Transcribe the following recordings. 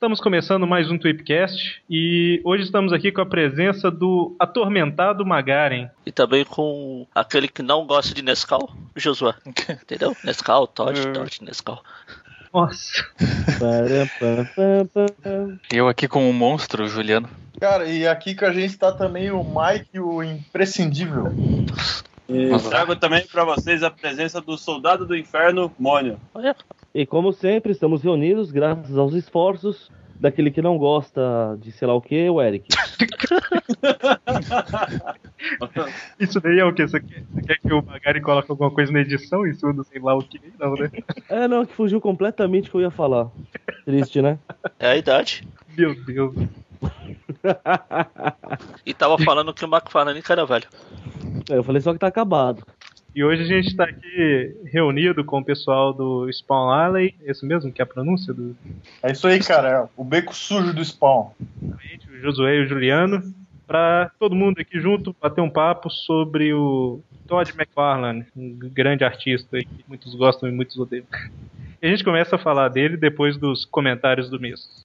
Estamos começando mais um Tweepcast e hoje estamos aqui com a presença do atormentado Magaren. E também com aquele que não gosta de Nescau, Josué. Entendeu? Nescau, Todd, É. Todd, Nescau. Nossa, Eu aqui com o monstro, Juliano. Cara, e aqui com a gente tá também o Mike, o imprescindível. E trago também pra vocês a presença do Soldado do Inferno, Mônio. Olha, E como sempre, estamos reunidos graças aos esforços daquele que não gosta de sei lá o que, o Eric. isso daí é o que? Você quer, você quer que o Magaren coloque alguma coisa na edição? Isso do sei lá o que? Não, né? É, não, que fugiu completamente o que eu ia falar. Triste, né? é a idade. Meu Deus. E tava falando que o McFarlane era velho. É, Eu falei só que tá acabado. E hoje a gente está aqui reunido com o pessoal do Spawn Alley, esse mesmo que é a pronúncia do É isso aí, cara. é o beco sujo do spawn. o Josué e o Juliano, para todo mundo aqui junto bater um papo sobre o Todd McFarlane, um grande artista que muitos gostam e muitos odeiam. E a gente começa a falar dele depois dos comentários do mês.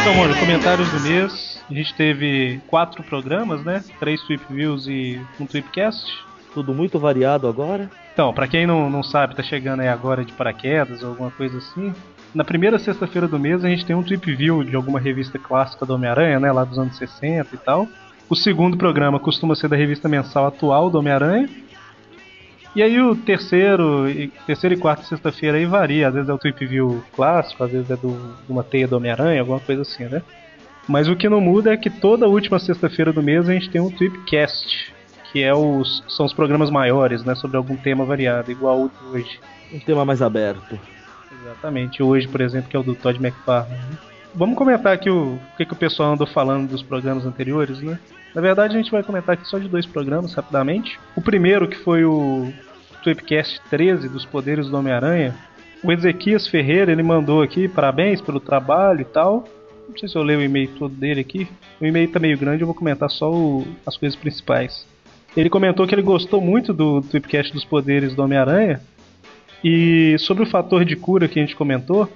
Então, mano, comentários do mês. A gente teve quatro programas, né? Três Tweep Views e um Tweepcast. Tudo muito variado agora. Então, pra quem não, não sabe, tá chegando aí agora de paraquedas ou alguma coisa assim. Na primeira sexta-feira do mês a gente tem um Trip View de alguma revista clássica do Homem-Aranha, né? Lá dos anos 60 e tal. O segundo programa costuma ser da revista mensal atual do Homem-Aranha. E aí o terceiro, e, terceira e quarta sexta-feira aí varia. Às vezes é o Trip View clássico, às vezes é do, uma teia do Homem-Aranha, alguma coisa assim, né? Mas o que não muda é que toda última sexta-feira do mês a gente tem um Tweepcast, que é os, são os programas maiores, né, sobre algum tema variado, igual o de hoje. Um tema mais aberto. Exatamente, hoje, por exemplo, que é o do Todd McFarlane. né? Vamos comentar aqui o, o que, que o pessoal andou falando dos programas anteriores, né? Na verdade, a gente vai comentar aqui só de dois programas, rapidamente. O primeiro, que foi o Tweepcast 13, dos Poderes do Homem-Aranha. O Ezequias Ferreira, ele mandou aqui, parabéns pelo trabalho e tal. Não sei se eu leio o e-mail todo dele aqui. O e-mail tá meio grande, eu vou comentar só o- as coisas principais. Ele comentou que ele gostou muito do Tweepcast dos Poderes do Homem-Aranha. E sobre o fator de cura que a gente comentou,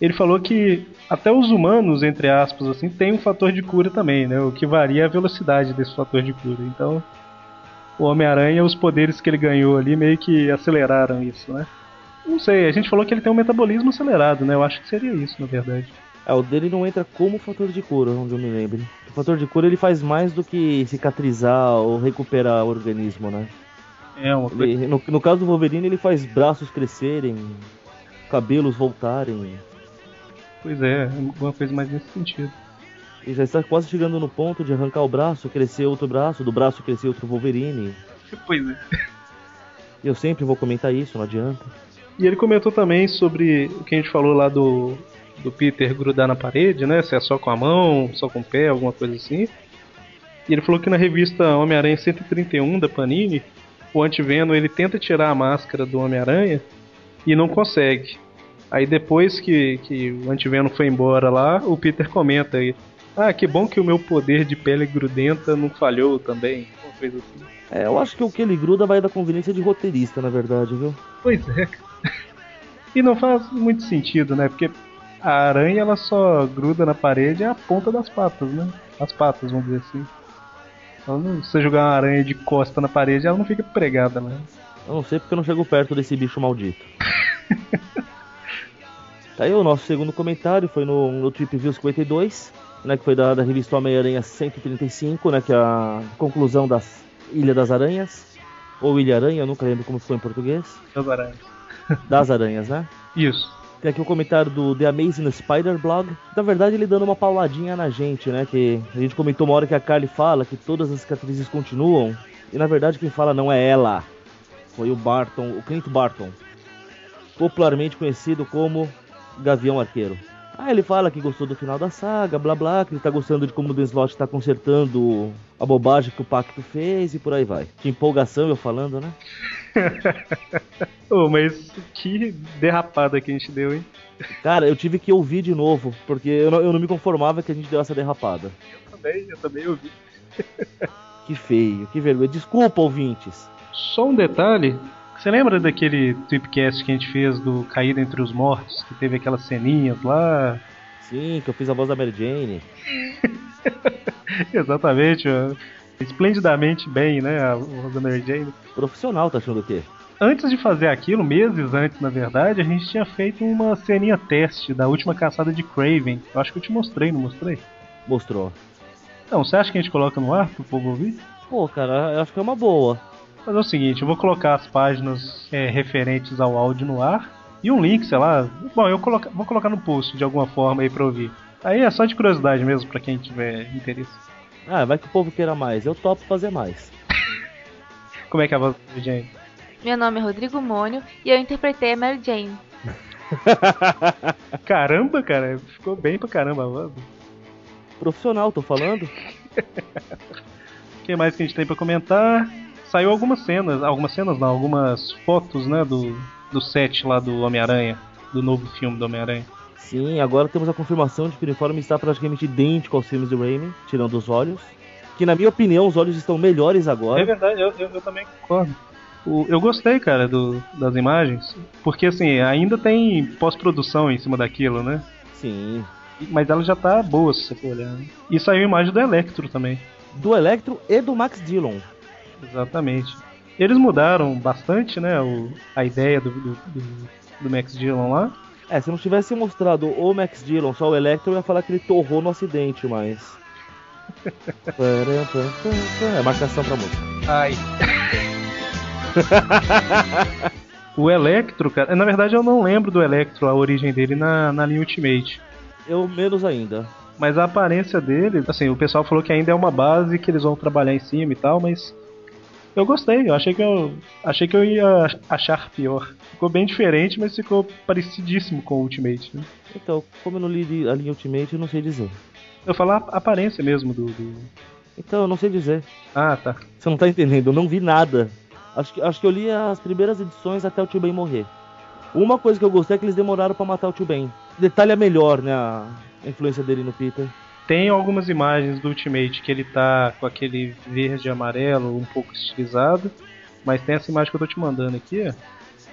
ele falou que até os humanos, entre aspas, assim, tem um fator de cura também, né? O que varia é a velocidade desse fator de cura. Então, o Homem-Aranha, os poderes que ele ganhou ali meio que aceleraram isso, né? Não sei, a gente falou que ele tem um metabolismo acelerado, né? Eu acho que seria isso, na verdade. É, o dele não entra como fator de cura, onde eu me lembro. O fator de cura ele faz mais do que cicatrizar ou recuperar o organismo, né? É uma coisa. Ele- no, no caso do Wolverine, ele faz braços crescerem, cabelos voltarem. Pois é, alguma coisa mais nesse sentido. E já está quase chegando no ponto de arrancar o braço, crescer outro braço, do braço crescer outro Wolverine. Pois é. Eu sempre vou comentar isso, não adianta. E ele comentou também sobre o que a gente falou lá do, do Peter grudar na parede, né? Se é só com a mão, só com o pé, alguma coisa assim. E ele falou que na revista Homem-Aranha 131 da Panini, o Antiveno ele tenta tirar a máscara do Homem-Aranha e não consegue. Aí depois que, que o Antiveno foi embora lá, o Peter comenta aí. Ah, que bom que o meu poder de pele grudenta não falhou também. Uma coisa assim. É, eu acho que o que ele gruda vai da conveniência de roteirista, na verdade, viu? Pois é. E não faz muito sentido, né? Porque a aranha ela só gruda na parede a ponta das patas, né? As patas, vamos dizer assim. Então, se você jogar uma aranha de costa na parede, ela não fica pregada, né? Eu não sei porque eu não chego perto desse bicho maldito. tá aí o nosso segundo comentário, foi no, no Trip View 52, né? Que foi da, da revista Homem-Aranha 135, né? Que é a conclusão das Ilha das Aranhas. Ou Ilha Aranha, eu nunca lembro como ficou em português. Das aranhas. Das aranhas, né? Isso. Tem aqui o comentário do The Amazing Spider Blog. Na verdade, ele dando uma pauladinha na gente, né? Que a gente comentou uma hora que a Carly fala que todas as cicatrizes continuam. E na verdade, quem fala não é ela. Foi o Barton, o Clint Barton. Popularmente conhecido como Gavião Arqueiro. Aí ele fala que gostou do final da saga, blá blá, que ele tá gostando de como o Dan Slott tá consertando a bobagem que o Pacto fez e por aí vai. Que empolgação eu falando, né? Ô, mas que derrapada que a gente deu, hein? Cara, eu tive que ouvir de novo, porque eu não, eu não me conformava que a gente deu essa derrapada. Eu também, eu também ouvi. Que feio, que vergonha. Desculpa, ouvintes. Só um detalhe. Você lembra daquele tweepcast que a gente fez do Caído Entre os Mortos? Que teve aquelas ceninhas lá? Sim, que eu fiz a voz da Mary Jane. Exatamente, ó. esplendidamente bem, né? A voz da Mary Jane. Profissional, tá achando o quê? Antes de fazer aquilo, meses antes, na verdade, a gente tinha feito uma ceninha teste da última caçada de Craven. Eu acho que eu te mostrei, não mostrei? Mostrou. Então, você acha que a gente coloca no ar pro povo ouvir? Pô, cara, eu acho que é uma boa. Mas é o seguinte, eu vou colocar as páginas é, referentes ao áudio no ar e um link, sei lá. Bom, eu coloca, vou colocar no post de alguma forma aí pra ouvir. Aí é só de curiosidade mesmo pra quem tiver interesse. Ah, vai que o povo queira mais. Eu topo fazer mais. Como é que é a voz da Jane? Meu nome é Rodrigo Mônio e eu interpretei a Mary Jane. Caramba, cara, ficou bem pra caramba a voz. Profissional, tô falando. O que mais que a gente tem pra comentar? Saiu algumas cenas, algumas cenas não, algumas fotos, né, do, do set lá do Homem-Aranha, do novo filme do Homem-Aranha. Sim, agora temos a confirmação de que o uniforme está praticamente idêntico aos filmes do Raimi, tirando os olhos. Que na minha opinião os olhos estão melhores É agora. verdade, eu, eu, eu também concordo. O- eu gostei, cara, do, das imagens, porque assim, ainda tem pós-produção em cima daquilo, né? Sim. Mas ela já tá boa, se você for olhar. né? E saiu imagem do Electro também. Do Electro e do Max Dillon. Exatamente. Eles mudaram bastante, né, o, a ideia do, do, do, do Max Dillon lá. É, se não tivesse mostrado o Max Dillon, só o Electro, eu ia falar que ele torrou no acidente, mas. É marcação pra música. Ai. o Electro, cara. Na verdade, eu não lembro do Electro, a origem dele na, na linha Ultimate. Eu menos ainda. Mas a aparência dele, assim, o pessoal falou que ainda é uma base que eles vão trabalhar em cima e tal, mas eu gostei, eu achei que eu achei que eu ia achar pior. Ficou bem diferente, mas ficou parecidíssimo com o Ultimate. Né? Então, como eu não li a linha Ultimate, eu não sei dizer. Eu falo a aparência mesmo do, do- Então, eu não sei dizer. Ah, tá. Você não tá entendendo, eu não vi nada. Acho que, acho que eu li as primeiras edições até o Tio Ben morrer. Uma coisa que eu gostei é que eles demoraram pra matar o Tio Ben. Detalha melhor, né, a influência dele no Peter. Tem algumas imagens do Ultimate que ele tá com aquele verde e amarelo um pouco estilizado, mas tem essa imagem que eu tô te mandando aqui, ó,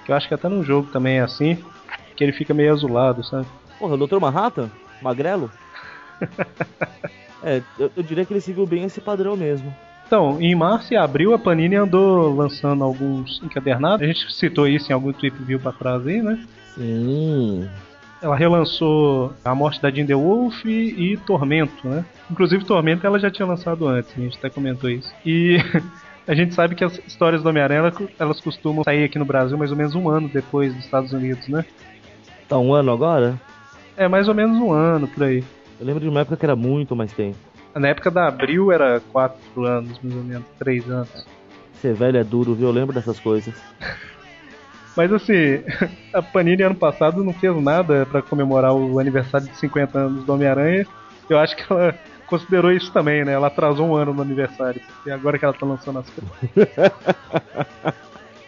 que eu acho que até no jogo também é assim, que ele fica meio azulado, sabe? Porra, o Dr. Manhattan? Magrelo? é, eu, eu diria que ele seguiu bem esse padrão mesmo. Então, em março e abril a Panini andou lançando alguns encadernados. A gente citou isso em algum tweet view pra trás aí, né? Sim. Ela relançou A Morte da Jinder Wolf e Tormento, né? Inclusive Tormento ela já tinha lançado antes, a gente até comentou isso. E a gente sabe que as histórias do Homem-Aranha ela- elas costumam sair aqui no Brasil mais ou menos um ano depois dos Estados Unidos, né? Tá um ano agora? É mais ou menos um ano por aí. Eu lembro de uma época que era muito mais tempo. Na época da Abril era quatro anos, mais ou menos, três anos. Ser velho é duro, viu? Eu lembro dessas coisas. Mas assim, a Panini ano passado não fez nada pra comemorar o aniversário de 50 anos do Homem-Aranha. Eu acho que ela considerou isso também, né? Ela atrasou um ano no aniversário. E agora que ela tá lançando as coisas.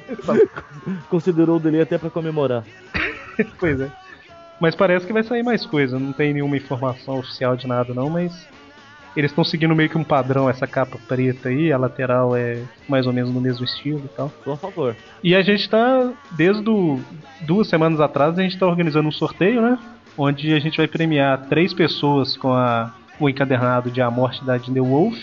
Considerou o dele até pra comemorar. pois é. Mas parece que vai sair mais coisa. Não tem nenhuma informação oficial de nada, não. Mas eles estão seguindo meio que um padrão. Essa capa preta aí, a lateral é mais ou menos no mesmo estilo e tal. A favor. E a gente tá, desde o, duas semanas atrás, a gente tá organizando um sorteio, né? Onde a gente vai premiar três pessoas com a, o encadernado de A Morte da Jinder Wolf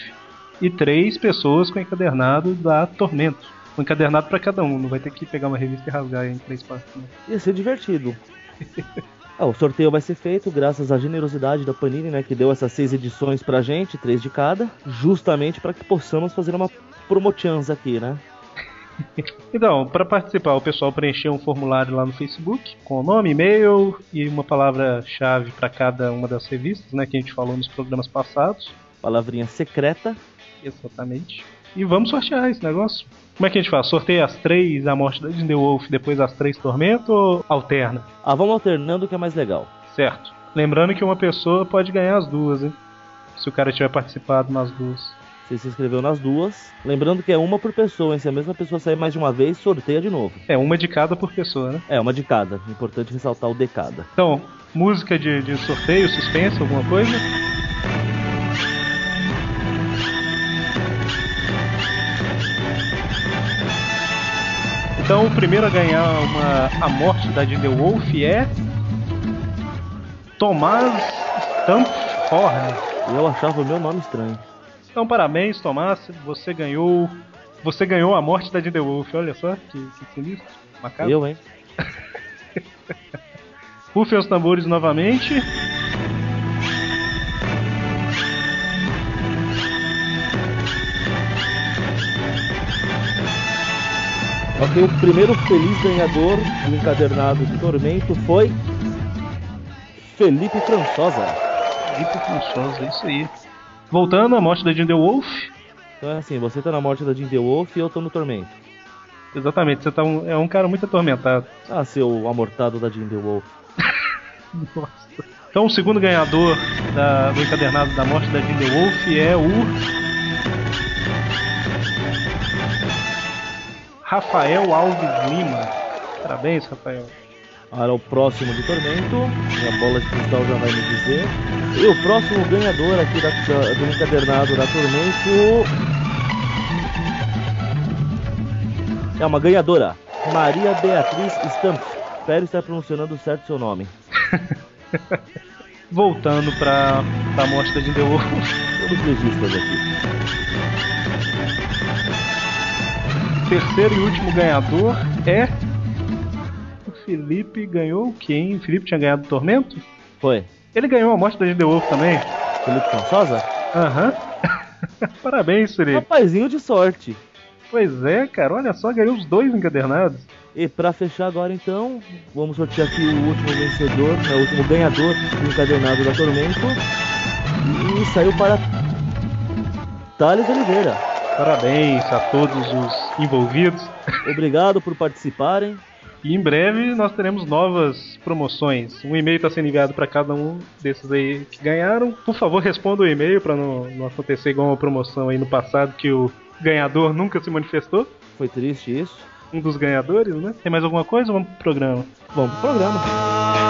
e três pessoas com o encadernado da Tormento. Um encadernado pra cada um, não vai ter que pegar uma revista e rasgar em três partes. né? Ia ser divertido. Ah, o sorteio vai ser feito graças à generosidade da Panini, né? Que deu essas seis edições pra gente, três de cada, justamente para que possamos fazer uma promochance aqui, né? Então, para participar, o pessoal preencheu um formulário lá no Facebook com nome, e-mail e uma palavra-chave para cada uma das revistas, né? Que a gente falou nos programas passados. Palavrinha secreta. Exatamente. E vamos sortear esse negócio. Como é que a gente faz? Sorteia as três a morte da Jinder Wolf, depois as três Tormento ou alterna? Ah, vamos alternando que é mais legal. Certo. Lembrando que uma pessoa pode ganhar as duas, hein? Se o cara tiver participado nas duas. Você se inscreveu nas duas. Lembrando que é uma por pessoa, hein? Se a mesma pessoa sair mais de uma vez, sorteia de novo. É, uma de cada por pessoa, né? É, uma de cada. Importante ressaltar o de cada. Então, música de, de sorteio, suspense, alguma coisa? Então, o primeiro a ganhar uma, a morte da Jinder Wolf é. Tomás Stamphorn. Eu achava o meu nome estranho. Então, parabéns, Tomás. Você ganhou. Você ganhou a morte da Jinder Wolf. Olha só que, que sinistro. Macabro. Eu, hein? Rufem os tambores novamente. Ok, o primeiro feliz ganhador do encadernado de Tormento foi. Felipe Françosa. Felipe Françosa, é isso aí. Voltando à morte da Jinder Wolf. Então é assim, você tá na morte da Jinder Wolf e eu tô no Tormento. Exatamente, você tá um, é um cara muito atormentado. Ah, seu amortado da Jinder Wolf. Nossa. Então o segundo ganhador da- do encadernado da morte da Jinder Wolf é o. Rafael Alves Lima. Parabéns, Rafael. Agora o próximo de Tormento. A bola de cristal já vai me dizer. E o próximo ganhador aqui da, da- do encadernado da Tormento. É uma ganhadora. Maria Beatriz Stamp. Espero estar pronunciando certo seu nome. Voltando pra, pra morte da Jinder Wolf. Todos legistas aqui. Terceiro e último ganhador é. O Felipe ganhou o quê, hein? O Felipe tinha ganhado o Tormento? Foi. Ele ganhou a morte da Jinder Wolf também. Felipe Françosa? Aham. Parabéns, Felipe. Rapazinho de sorte. Pois é, cara, olha só, ganhou os dois encadernados. E pra fechar agora então, vamos sortear aqui o último vencedor, né, o último ganhador do encadernado da Tormento. E saiu para Thales Oliveira. Parabéns a todos os envolvidos. Obrigado por participarem. E em breve nós teremos novas promoções. Um e-mail está sendo enviado para cada um desses aí que ganharam. Por favor, responda o e-mail para não, não acontecer igual uma promoção aí no passado que o ganhador nunca se manifestou. Foi triste isso. Um dos ganhadores, né? Tem mais alguma coisa? Vamos pro programa. Vamos pro programa.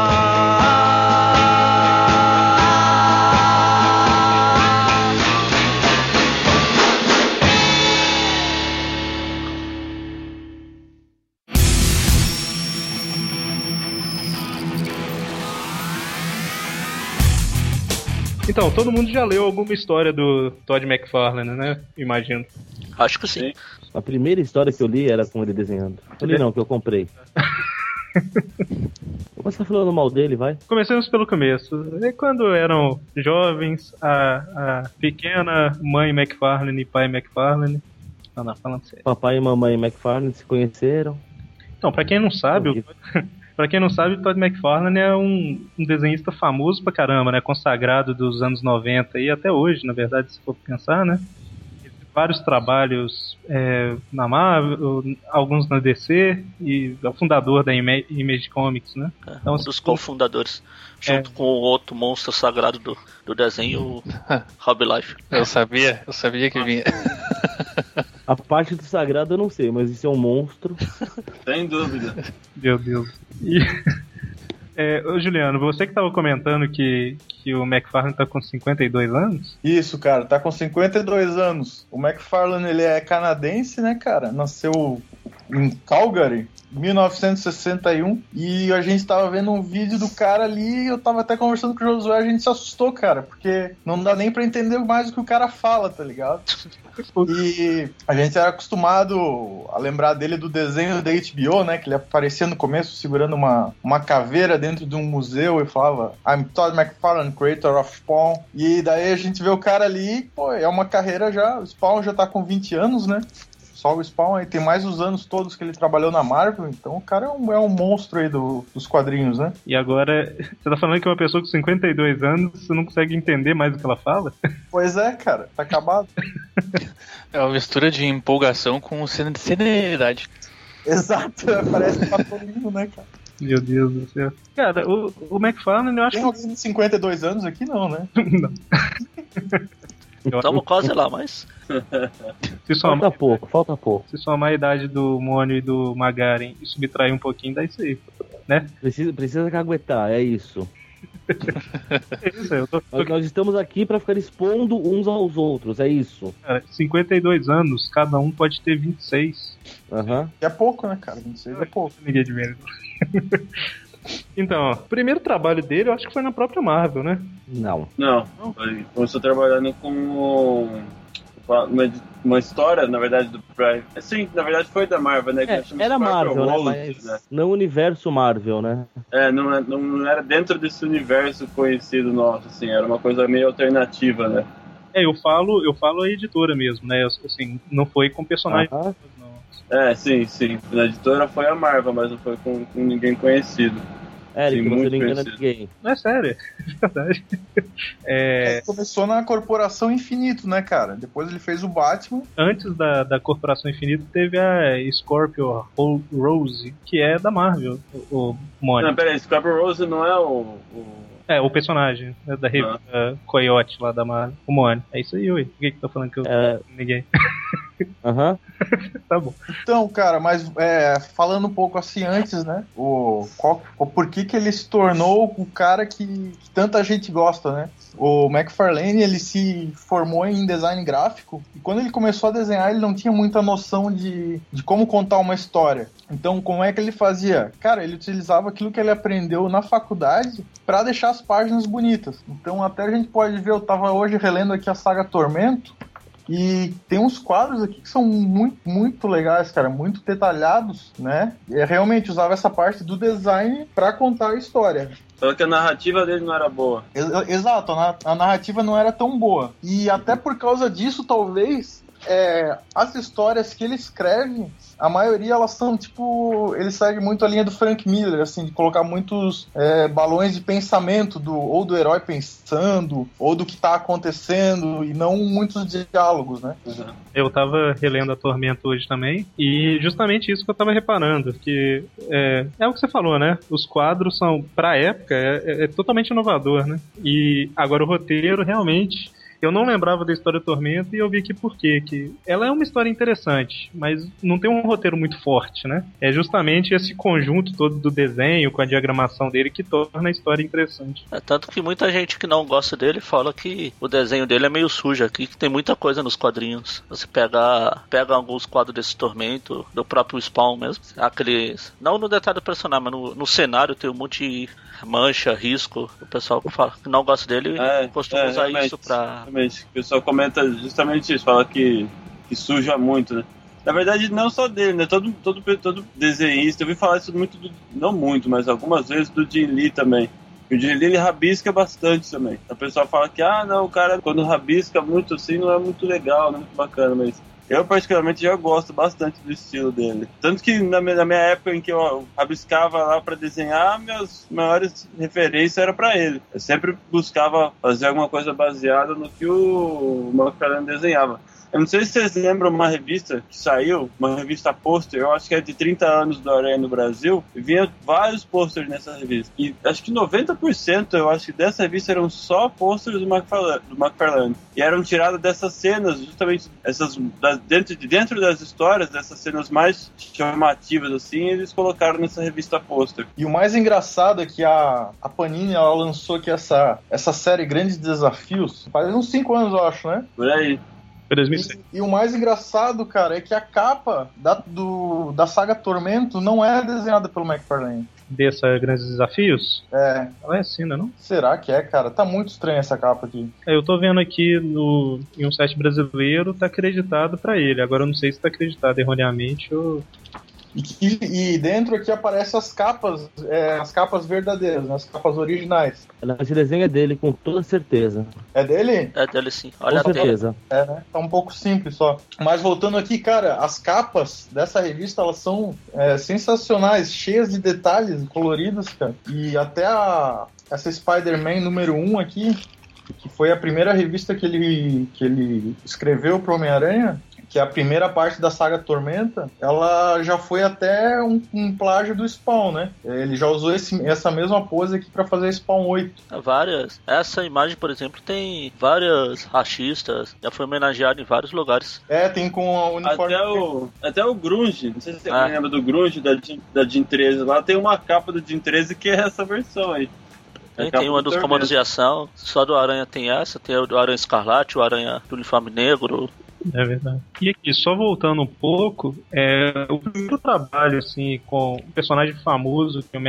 Então, todo mundo já leu alguma história do Todd McFarlane, né? Imagino. Acho que sim. A primeira história que eu li era com ele desenhando. Eu li não, que eu comprei. Vou começar falando mal dele, vai. Comecemos pelo começo. E quando eram jovens, a, a pequena mãe McFarlane e pai McFarlane. Não, não, falando sério. Papai e mamãe McFarlane se conheceram. Então, pra quem não sabe, o, pra quem não sabe, Todd McFarlane é um, um desenhista famoso pra caramba, né? Consagrado dos anos 90 e até hoje, na verdade, se for pensar, né? Vários trabalhos é, na Marvel, alguns na DC e é o fundador da Ima- Image Comics, né? É, Então, um dos cofundadores. É. Junto com o outro monstro sagrado do, do desenho, o Rob Life. Eu sabia, eu sabia que vinha. A parte do sagrado eu não sei, mas isso é um monstro. Sem dúvida. Meu Deus. E, é, ô Juliano, você que tava comentando que, que o McFarlane tá com 52 anos? Isso, cara, tá com 52 anos. O McFarlane, ele é canadense, né, cara? Nasceu em Calgary, 1961. E a gente tava vendo um vídeo do cara ali, eu tava até conversando com o Josué, a gente se assustou, cara, porque não dá nem pra entender mais o que o cara fala, tá ligado? E a gente era acostumado a lembrar dele do desenho da HBO, né? Que ele aparecia no começo segurando uma, uma caveira dentro de um museu e falava I'm Todd McFarlane, creator of Spawn. E daí a gente vê o cara ali, pô, é uma carreira já. O Spawn já tá com 20 anos, né? Só o Spawn aí tem mais os anos todos que ele trabalhou na Marvel, então o cara é um, é um monstro aí do- dos quadrinhos, né? E agora, você tá falando que uma pessoa com 52 anos, você não consegue entender mais o que ela fala? Pois é, cara, tá acabado. É uma mistura de empolgação com serenidade. Exato, parece um passarinho, né, cara? Meu Deus do céu. Cara, o, o McFarlane, eu acho Tem que. alguém de 52 anos aqui? Não, né? Eu, Estamos quase lá, mas. se, somar, Falta pouco, falta pouco. se somar a idade do Mônio e do Magaren e subtrair um pouquinho, dá isso aí. Precisa, precisa caguetar, é isso. É isso aí, eu tô, Nós, nós estamos aqui pra ficar expondo uns aos outros, é isso. cara, 52 anos, cada um pode ter 26. Aham. É pouco, né, cara? 26 é pouco. Ninguém de menos. Então, ó, o primeiro trabalho dele eu acho que foi na própria Marvel, né? Não. Não, ele começou trabalhando com uma, uma história, na verdade, do Brian. Sim, na verdade foi da Marvel, né? que É, era Marvel, né? Rollins, Mas né? não universo Marvel, né? É, não, é- não, não era dentro desse universo conhecido nosso, assim, era uma coisa meio alternativa, né? É, eu falo, eu falo a editora mesmo, né? Assim, não foi com personagem. Aham. não. É, sim, sim. Na editora foi a Marvel, mas não foi com, com ninguém conhecido. Eric, Sim, você muito não engana conhecido. ninguém. Não é sério, é verdade. É, É, começou na Corporação Infinito, né, cara? Depois ele fez o Batman. antes da, da Corporação Infinito teve a Scorpio Ro- Rose, que é da Marvel, o, o Mônio. Não, peraí, Scorpio Rose não é o. o... É, o personagem né, da revista Coyote lá da Marvel, o Mônio. É isso aí, ui. Por que que tá falando que eu... É. Ninguém. Aham. tá bom. Então, cara, mas é, falando um pouco assim antes, né? O, qual, o por que que ele se tornou o cara que, que tanta gente gosta, né? O McFarlane, ele se formou em design gráfico e quando ele começou a desenhar, ele não tinha muita noção de, de como contar uma história. Então, como é que ele fazia? Cara, ele utilizava aquilo que ele aprendeu na faculdade para deixar as páginas bonitas. Então, até a gente pode ver, eu tava hoje relendo aqui a saga Tormento, e tem uns quadros aqui que são muito, muito legais, cara, muito detalhados, né? E eu realmente usava essa parte do design para contar a história. Só que a narrativa dele não era boa. Ex- Exato, a narrativa não era tão boa. E até por causa disso, talvez, é, as histórias que ele escreve, a maioria elas são tipo. Ele segue muito a linha do Frank Miller, assim, de colocar muitos é, balões de pensamento, do, ou do herói pensando, ou do que tá acontecendo, e não muitos diálogos, né? Eu tava relendo a Tormento hoje também, e justamente isso que eu tava reparando, que é, é o que você falou, né? Os quadros são, pra época, é, é- é totalmente inovador, né? E agora o roteiro, realmente, eu não lembrava da história Tormento e eu vi aqui por quê, que ela é uma história interessante, mas não tem um roteiro muito forte, né? É justamente esse conjunto todo do desenho, com a diagramação dele, que torna a história interessante. É tanto que muita gente que não gosta dele fala que o desenho dele é meio sujo aqui, que tem muita coisa nos quadrinhos. Você pega, pega alguns quadros desse tormento, do próprio Spawn mesmo, aqueles. Não no detalhe do personagem, mas no, no cenário tem um monte de mancha, risco. O pessoal que, fala, que não gosta dele É, costuma é, usar isso pra. O pessoal comenta justamente isso, fala que, que suja muito, né? Na verdade, não só dele, né? Todo, todo, todo desenhista, eu ouvi falar isso muito, do, não muito, mas algumas vezes do Jim Lee também. O Jim Lee ele rabisca bastante também. O pessoal fala que, ah, não, o cara quando rabisca muito assim não é muito legal, não é muito bacana, mas eu particularmente já gosto bastante do estilo dele. Tanto que na minha, na minha época em que eu rabiscava lá para desenhar, minhas maiores referências eram para ele. Eu sempre buscava fazer alguma coisa baseada no que o McFarlane desenhava. Eu não sei se vocês lembram uma revista que saiu, uma revista pôster, eu acho que é de 30 anos do Aranha no Brasil, e vinha vários pôsteres nessa revista. E acho que 90% eu acho que dessa revista eram só pôsteres do McFarlane, do McFarlane. E eram tiradas dessas cenas, justamente essas das, dentro, de dentro das histórias, dessas cenas mais chamativas assim, eles colocaram nessa revista pôster. E o mais engraçado é que a, a Panini ela lançou aqui essa, essa série Grandes Desafios faz uns 5 anos, eu acho, né? Por aí. Foi 2006. E, e o mais engraçado, cara, é que a capa da, do, da saga Tormento não é desenhada pelo McFarlane. Dessa Grandes Desafios, É, ela é assim, né, não? será que é, cara? Tá muito estranha essa capa aqui. É, Eu tô vendo aqui no, em um site brasileiro, tá acreditado pra ele. Agora eu não sei se tá acreditado erroneamente ou. E, e- dentro aqui aparecem as capas, é, as capas verdadeiras, né, as capas originais. Esse desenho é dele, com toda certeza. É dele? É dele sim. Olha a com certeza. É, né? Tá um pouco simples só. Mas voltando aqui, cara, as capas dessa revista, elas são é, sensacionais, cheias de detalhes coloridos, cara. E até a, essa Spider-Man número 1 aqui, que foi a primeira revista que ele, que ele escreveu pro Homem-Aranha, que é a primeira parte da saga Tormenta, ela já foi até um, um plágio do Spawn, né? Ele já usou esse- essa mesma pose aqui pra fazer Spawn 8. Várias. Essa imagem, por exemplo, tem várias rachistas. Já foi homenageado em vários lugares. É, tem com o uniforme. Até o, até o Grunge, não sei se você Ah. lembra do Grunge da, da Jin 13 lá, tem uma capa do Jin 13 que é essa versão aí. É a Tem, capa tem uma do dos comandos de ação. Só do Aranha tem essa. Tem o do Aranha Escarlate, o Aranha do Uniforme Negro. É verdade. E aqui, só voltando um pouco, é, o primeiro trabalho, assim, com o personagem famoso que o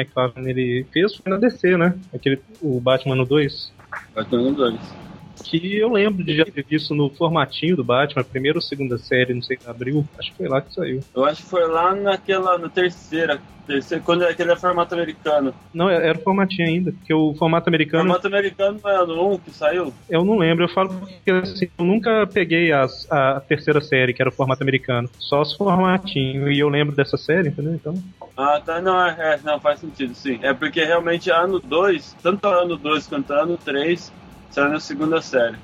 ele fez foi na DC, né? Aquele, o Batman no 2. Batman 2. Que eu lembro de já ter visto no formatinho do Batman, primeira ou segunda série, não sei, abril. Acho que foi lá que saiu. Eu acho que foi lá naquela, na terceira, terceira quando é aquele é formato americano. Não, era o formatinho ainda, porque o formato americano formato americano não é no 1 que saiu? eu não lembro. Eu falo porque assim, eu nunca peguei as, a terceira série, que era o formato americano. Só os formatinhos. E eu lembro dessa série, entendeu? Então. Ah, tá, não, é, é, não, faz sentido, sim. É porque realmente ano 2, tanto ano 2 quanto ano 3, saiu na segunda série.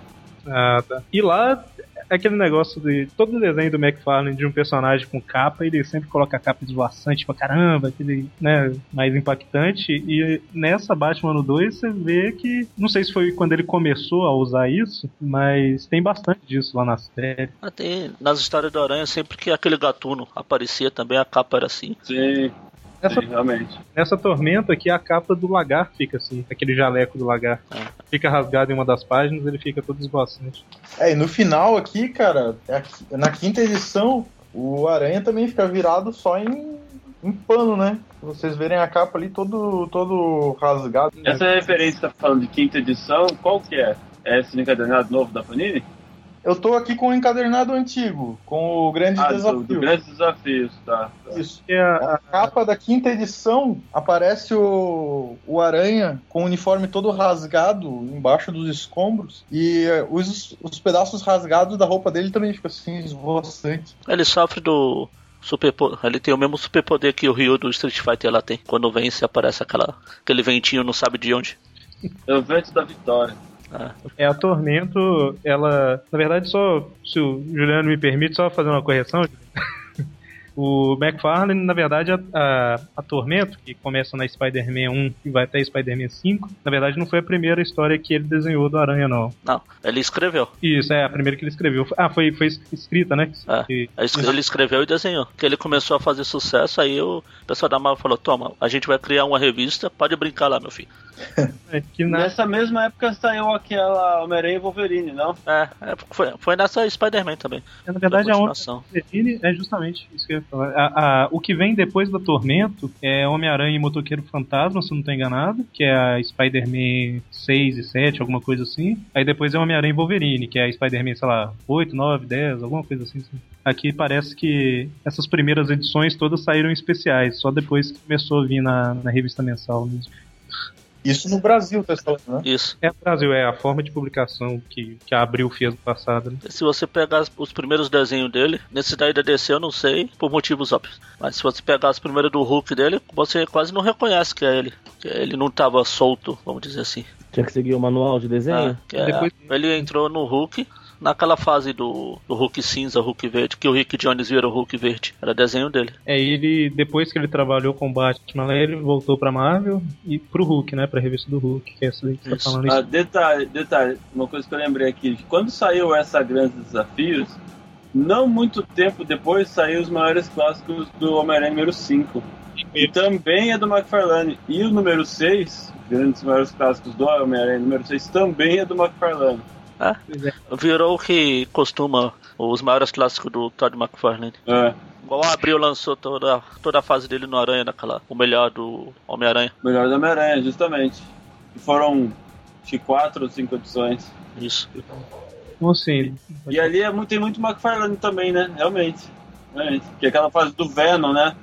Ah, tá. E lá, aquele negócio de. Todo desenho do McFarlane de um personagem com capa, ele sempre coloca a capa esvoaçante pra caramba, aquele, né, mais impactante. E nessa Batman no 2, você vê que. Não sei se foi quando ele começou a usar isso, mas tem bastante disso lá na série. Ah, tem, nas histórias do Aranha, sempre que aquele gatuno aparecia também, a capa era assim. Sim, Essa, sim, realmente. nessa tormenta aqui, a capa do lagar fica assim, aquele jaleco do lagar. Fica rasgado em uma das páginas, ele fica todo esvoaçante. É, e no final aqui, cara, é aqui- na quinta edição, o Aranha também fica virado só em, em pano, né? Se vocês verem a capa ali todo, todo rasgado. né? Essa referência que tá falando de quinta edição, qual que é? É esse encadernado novo da Panini? Eu tô aqui com o encadernado antigo, com o grande Ah, do, desafio. do Grandes Desafios, tá. tá. Isso. É a- Na capa da quinta edição aparece o, o Aranha com o uniforme todo rasgado embaixo dos escombros e eh, os, os pedaços rasgados da roupa dele também ficam assim esvoaçante. Ele sofre do superpoder. Ele tem o mesmo superpoder que o Ryu do Street Fighter lá tem. Quando vence, aparece aquela, aquele ventinho, não sabe de onde. É o vento da vitória. É, a Tormento, ela. Na verdade, só. Se o Juliano me permite, só fazer uma correção. O McFarlane, na verdade, a, a, a Tormento, que começa na Spider-Man 1 e vai até Spider-Man 5, na verdade não foi a primeira história que ele desenhou do Aranha, não. Não, ele escreveu. Isso, é a primeira que ele escreveu. Ah, foi, foi escrita, né? É. Que- Ele escre- Ele escreveu e desenhou. Que ele começou a fazer sucesso, aí o pessoal da Marvel falou: Toma, a gente vai criar uma revista, pode brincar lá, meu filho. é, que na, Nessa mesma época saiu aquela Homem-Aranha e Wolverine, não? É, é, foi, foi nessa Spider-Man também. na verdade, a. Wolverine é justamente isso que falar. A- a- o que vem depois da Tormento é Homem-Aranha e Motoqueiro Fantasma, se não tô enganado, que é a Spider-Man 6 e 7, alguma coisa assim. Aí depois é Homem-Aranha e Wolverine, que é a Spider-Man, sei lá, 8, 9, 10, alguma coisa assim. assim. Aqui parece que essas primeiras edições todas saíram especiais, só depois que começou a vir na, na revista mensal mesmo. Isso no Brasil, tá falando, né? Isso. É, Brasil, é a forma de publicação que, que a Abril fez no passado. Né? Se você pegar os primeiros desenhos dele, nesse daí da DC eu não sei, por motivos óbvios. Mas se você pegar as primeiras do Hulk dele, você quase não reconhece que é ele. Que ele não tava solto, vamos dizer assim. Tinha que seguir o manual de desenho? Ah, é- Depois- Ele entrou no Hulk naquela fase do, do Hulk cinza, Hulk verde, que o Rick Jones vira o Hulk verde. Era desenho dele. É, ele, depois que ele trabalhou com o Batman, ele voltou pra Marvel e pro Hulk, né? Pra revista do Hulk, que é essa aí que você tá Isso. falando Ah, isso. detalhe, detalhe, uma coisa que eu lembrei aqui. Quando saiu essa Grandes Desafios, não muito tempo depois saiu os maiores clássicos do Homem-Aranha número 5. E também é do McFarlane. E o número 6, Grandes Maiores Clássicos do Homem-Aranha número 6, também é do McFarlane. Pois é. Virou o que costuma os maiores clássicos do Todd McFarlane. É, Igual a Abril lançou toda, toda a fase dele no Aranha, naquela, o melhor do Homem-Aranha. melhor do Homem-Aranha, justamente. E foram acho que quatro ou cinco edições. Isso. Então, assim, E ali é muito, tem muito McFarlane também, né? Realmente. Realmente. Que é aquela fase do Venom, né?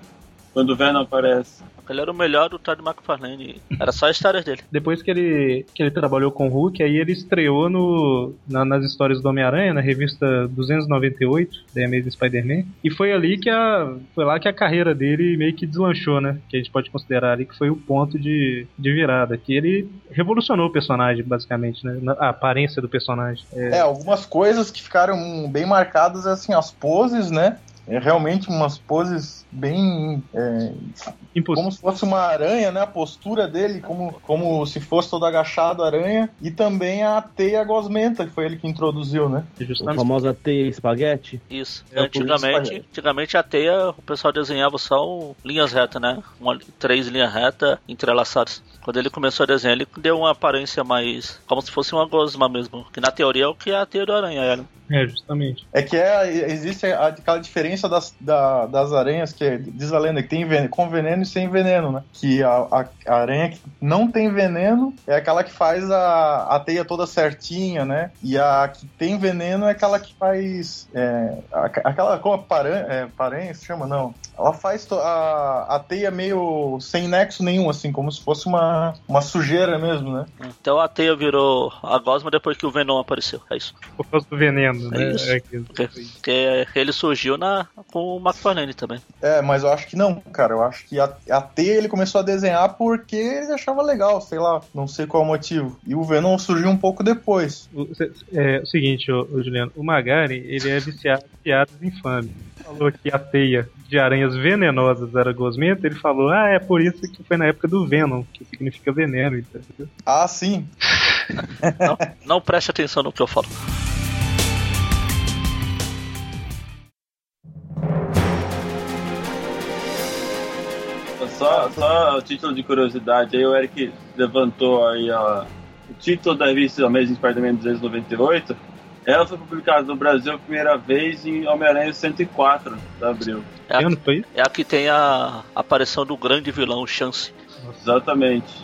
Quando o Venom aparece. Ele era o melhor do Todd McFarlane. Era só a história dele. Depois que ele, que ele trabalhou com o Hulk, aí ele estreou no, na- nas histórias do Homem-Aranha, na revista 298, da Amazing Spider-Man. E foi ali que a. Foi lá que a carreira dele meio que deslanchou, né? Que a gente pode considerar ali que foi o ponto de, de virada. Que ele revolucionou o personagem, basicamente, né? na- A aparência do personagem. É, É, algumas coisas que ficaram bem marcadas, assim, as poses, né? É realmente umas poses bem. é, como se fosse uma aranha, né? A postura dele, como, como se fosse todo agachado aranha. E também a teia gosmenta, que foi ele que introduziu, né? A famosa teia espaguete. Isso. É, antigamente, antigamente a teia, o pessoal desenhava só linhas retas, né? Uma, três linhas retas entrelaçadas. Quando ele começou a desenhar, ele deu uma aparência mais. como se fosse uma gosma mesmo. Que na teoria é o que a teia do aranha era. É, justamente. É que é, existe aquela diferença das, da- das aranhas, que é, diz a lenda que tem veneno, com veneno e sem veneno, né? Que a, a- a aranha que não tem veneno é aquela que faz a, a teia toda certinha, né? E a que tem veneno é aquela que faz. é, a- aquela como a paran, é, paranha se chama? Não. Ela faz a, a teia meio sem nexo nenhum, assim, como se fosse uma, uma sujeira mesmo, né? Então a teia virou a gosma depois que o Venom apareceu. É isso. Por causa do veneno, É né? isso. É. Porque, porque ele surgiu na, com o McFarlane também. É, mas eu acho que não, cara. Eu acho que a, a teia ele começou a desenhar porque ele achava legal, sei lá, não sei qual o motivo. E o Venom surgiu um pouco depois. O, cê- é o seguinte, ô, ô, Juliano, o Magari, ele é viciado em piadas infames. Falou que a teia de aranhas venenosas era gosmenta, ele falou, ah, é por isso que foi na época do Venom, que significa veneno, entendeu? Ah, sim. Não preste atenção no que eu falo. Só, só a título de curiosidade, aí o Eric levantou aí ó, o título da revista Amazing Spider-Man 298. Ela foi publicada no Brasil a primeira vez em Homem-Aranha 104 de abril. É a, Ano foi isso? é a que tem a aparição do grande vilão, Chance. Exatamente.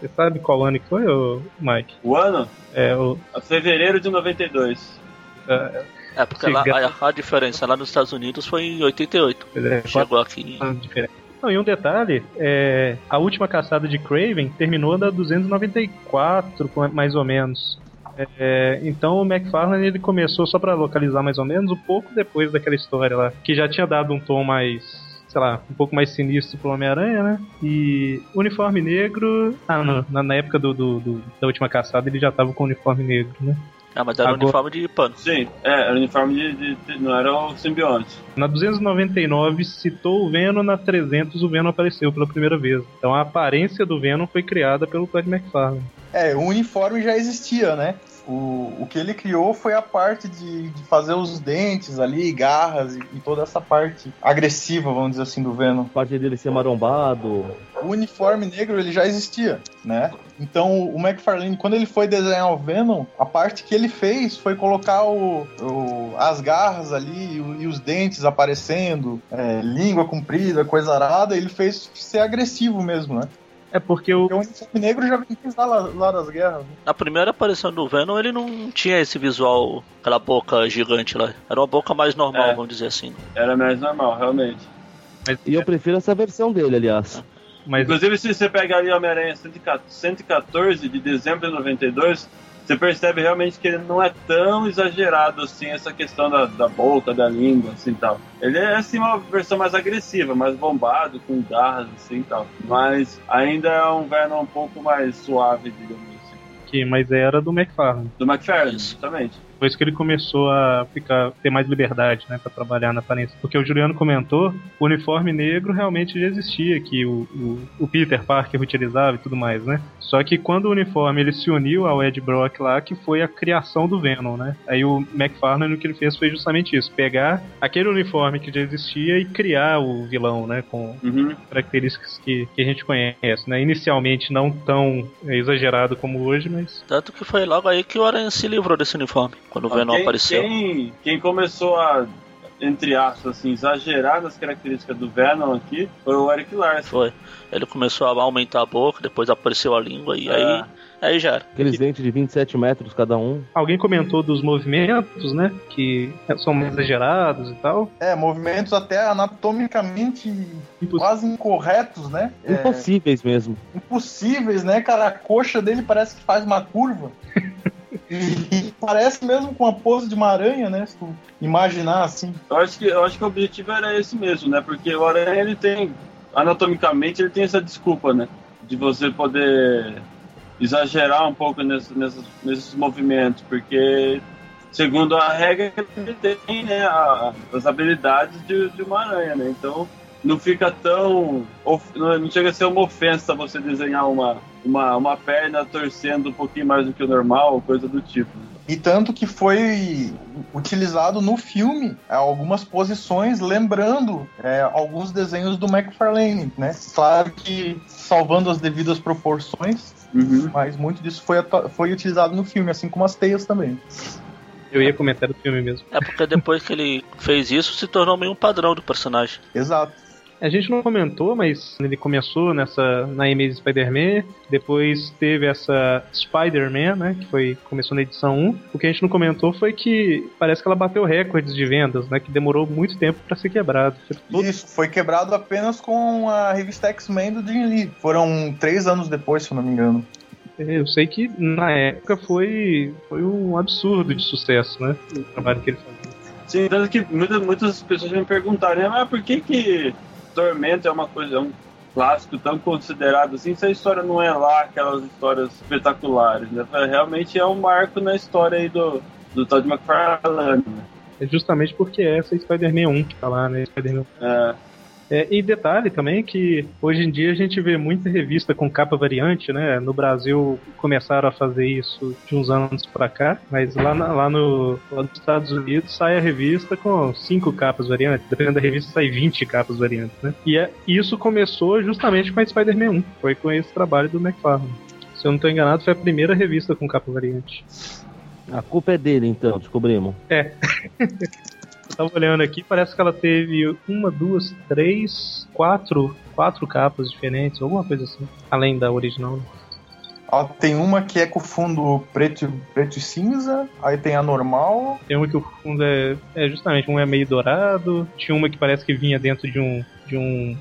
Você sabe qual ano que foi, ô, Mike? O ano? É, o, A fevereiro de 92. é, É, porque lá, a, a diferença lá nos Estados Unidos foi em 88. é, Chegou aqui em. Não, e um detalhe, é, a última caçada de Craven terminou na 294, com- mais ou menos. É, então o McFarlane ele começou só pra localizar mais ou menos um pouco depois daquela história lá, que já tinha dado um tom mais, sei lá, um pouco mais sinistro pro Homem-Aranha, né? E uniforme negro, ah, não, na, na época do, do- do- da última caçada ele já tava com uniforme negro, né? Ah, mas era Agora- uniforme de pano. Sim, é, era uniforme de, de- de- Não era o simbionte. Na 299 citou o Venom, na 300 o Venom apareceu pela primeira vez. Então a aparência do Venom foi criada pelo Todd McFarlane. É, o uniforme já existia, né? O, o que ele criou foi a parte de, de fazer os dentes ali, garras e, e toda essa parte agressiva, vamos dizer assim, do Venom. A parte dele ser marombado. o uniforme negro ele já existia, né? Então o McFarlane, quando ele foi desenhar o Venom, a parte que ele fez foi colocar o, o- as garras ali e, e os dentes aparecendo, é, língua comprida, coisa arada, ele fez ser agressivo mesmo, né? É porque o o uniforme negro já vem lá, lá das guerras. né? Na primeira aparição do Venom, ele não tinha esse visual, aquela boca gigante lá. Era uma boca mais normal, É. vamos dizer assim. Era mais normal, realmente. mas, E eu prefiro essa versão dele, aliás. mas Inclusive, se você pegar ali Homem-Aranha 114 de dezembro de 92, você percebe realmente que ele não é tão exagerado assim, essa questão da, da boca, da língua, assim tal. Ele é assim uma versão mais agressiva, mais bombado, com garras assim tal. Mas ainda é um Venom um pouco mais suave, digamos assim. que mas era do McFarlane. Do McFarlane, justamente. Depois que ele começou a ficar ter mais liberdade, né, para trabalhar na aparência. Porque o Juliano comentou, o uniforme negro realmente já existia, que o, o, o Peter Parker utilizava e tudo mais, né? Só que quando o uniforme ele se uniu ao Ed Brock lá, que foi a criação do Venom, né? Aí o McFarlane o que ele fez foi justamente isso, pegar aquele uniforme que já existia e criar o vilão, né, com Uhum. características que, que a gente conhece, né? Inicialmente não tão é, exagerado como hoje, mas Tanto que foi logo aí que o Aranha se livrou desse uniforme, quando o Venom quem, apareceu. Quem, quem começou a, entre aspas, assim, exagerar nas características do Venom aqui foi o Eric Larson. Foi. Ele começou a aumentar a boca, depois apareceu a língua, e É. aí Aí já era. Aqueles dentes de 27 metros cada um. Alguém comentou dos movimentos, né? Que são mais exagerados e tal. É, movimentos até anatomicamente Impossível. quase incorretos, né? É, Impossíveis mesmo. impossíveis, né, cara? A coxa dele parece que faz uma curva. E parece mesmo com a pose de uma aranha, né? Se tu imaginar assim. Eu acho que, eu acho que o objetivo era esse mesmo, né? Porque o aranha, ele tem, anatomicamente, ele tem essa desculpa, né? De você poder exagerar um pouco nesse, nesses, movimentos, porque, segundo a regra, ele tem né, a- as habilidades de, de uma aranha, né? Então, não fica tão... of- Não chega a ser uma ofensa você desenhar uma, uma, uma perna torcendo um pouquinho mais do que o normal, coisa do tipo. E tanto que foi utilizado no filme é, algumas posições lembrando é, alguns desenhos do McFarlane, né? Claro que salvando as devidas proporções, Uhum. mas muito disso foi, foi utilizado no filme, assim como as teias também. Eu ia comentar do filme mesmo. É porque depois que ele fez isso, se tornou meio um padrão do personagem. Exato. A gente não comentou, mas ele começou nessa na Amazing Spider-Man, depois teve essa Spider-Man, né, que foi começou na edição 1. O que a gente não comentou foi que parece que ela bateu recordes de vendas, né, que demorou muito tempo para ser quebrado. Isso, foi quebrado apenas com a revista X-Men do Jim Lee. Foram três anos depois, se eu não me engano. Eu sei que na época foi foi um absurdo de sucesso, né, o trabalho que ele fazia. Sim, tanto que muitas, muitas pessoas me perguntaram, né, mas por que que Tormento é uma coisa, é um clássico tão considerado assim, se a história não é lá aquelas histórias espetaculares, né? Realmente é um marco na história aí do, do Todd McFarlane, né? É justamente porque essa é Spider-Man 1 que tá lá, né, Spider-Man É, É, e detalhe também que hoje em dia a gente vê muita revista com capa variante, né? No Brasil começaram a fazer isso de uns anos pra cá, mas lá, na- lá, no, lá nos Estados Unidos sai a revista com cinco capas variantes, dependendo da revista sai 20 capas variantes, né? E é- isso começou justamente com a Spider-Man 1, foi com esse trabalho do McFarlane. Se eu não estou enganado, foi a primeira revista com capa variante. A culpa é dele, então, descobrimos. Eu tava olhando aqui, parece que ela teve uma, duas, três, quatro, quatro capas diferentes, alguma coisa assim, além da original. né? Ó, tem uma que é com fundo preto, preto e cinza, aí tem a normal. Tem uma que o fundo é, é justamente um é meio dourado, tinha uma que parece que vinha dentro de um de um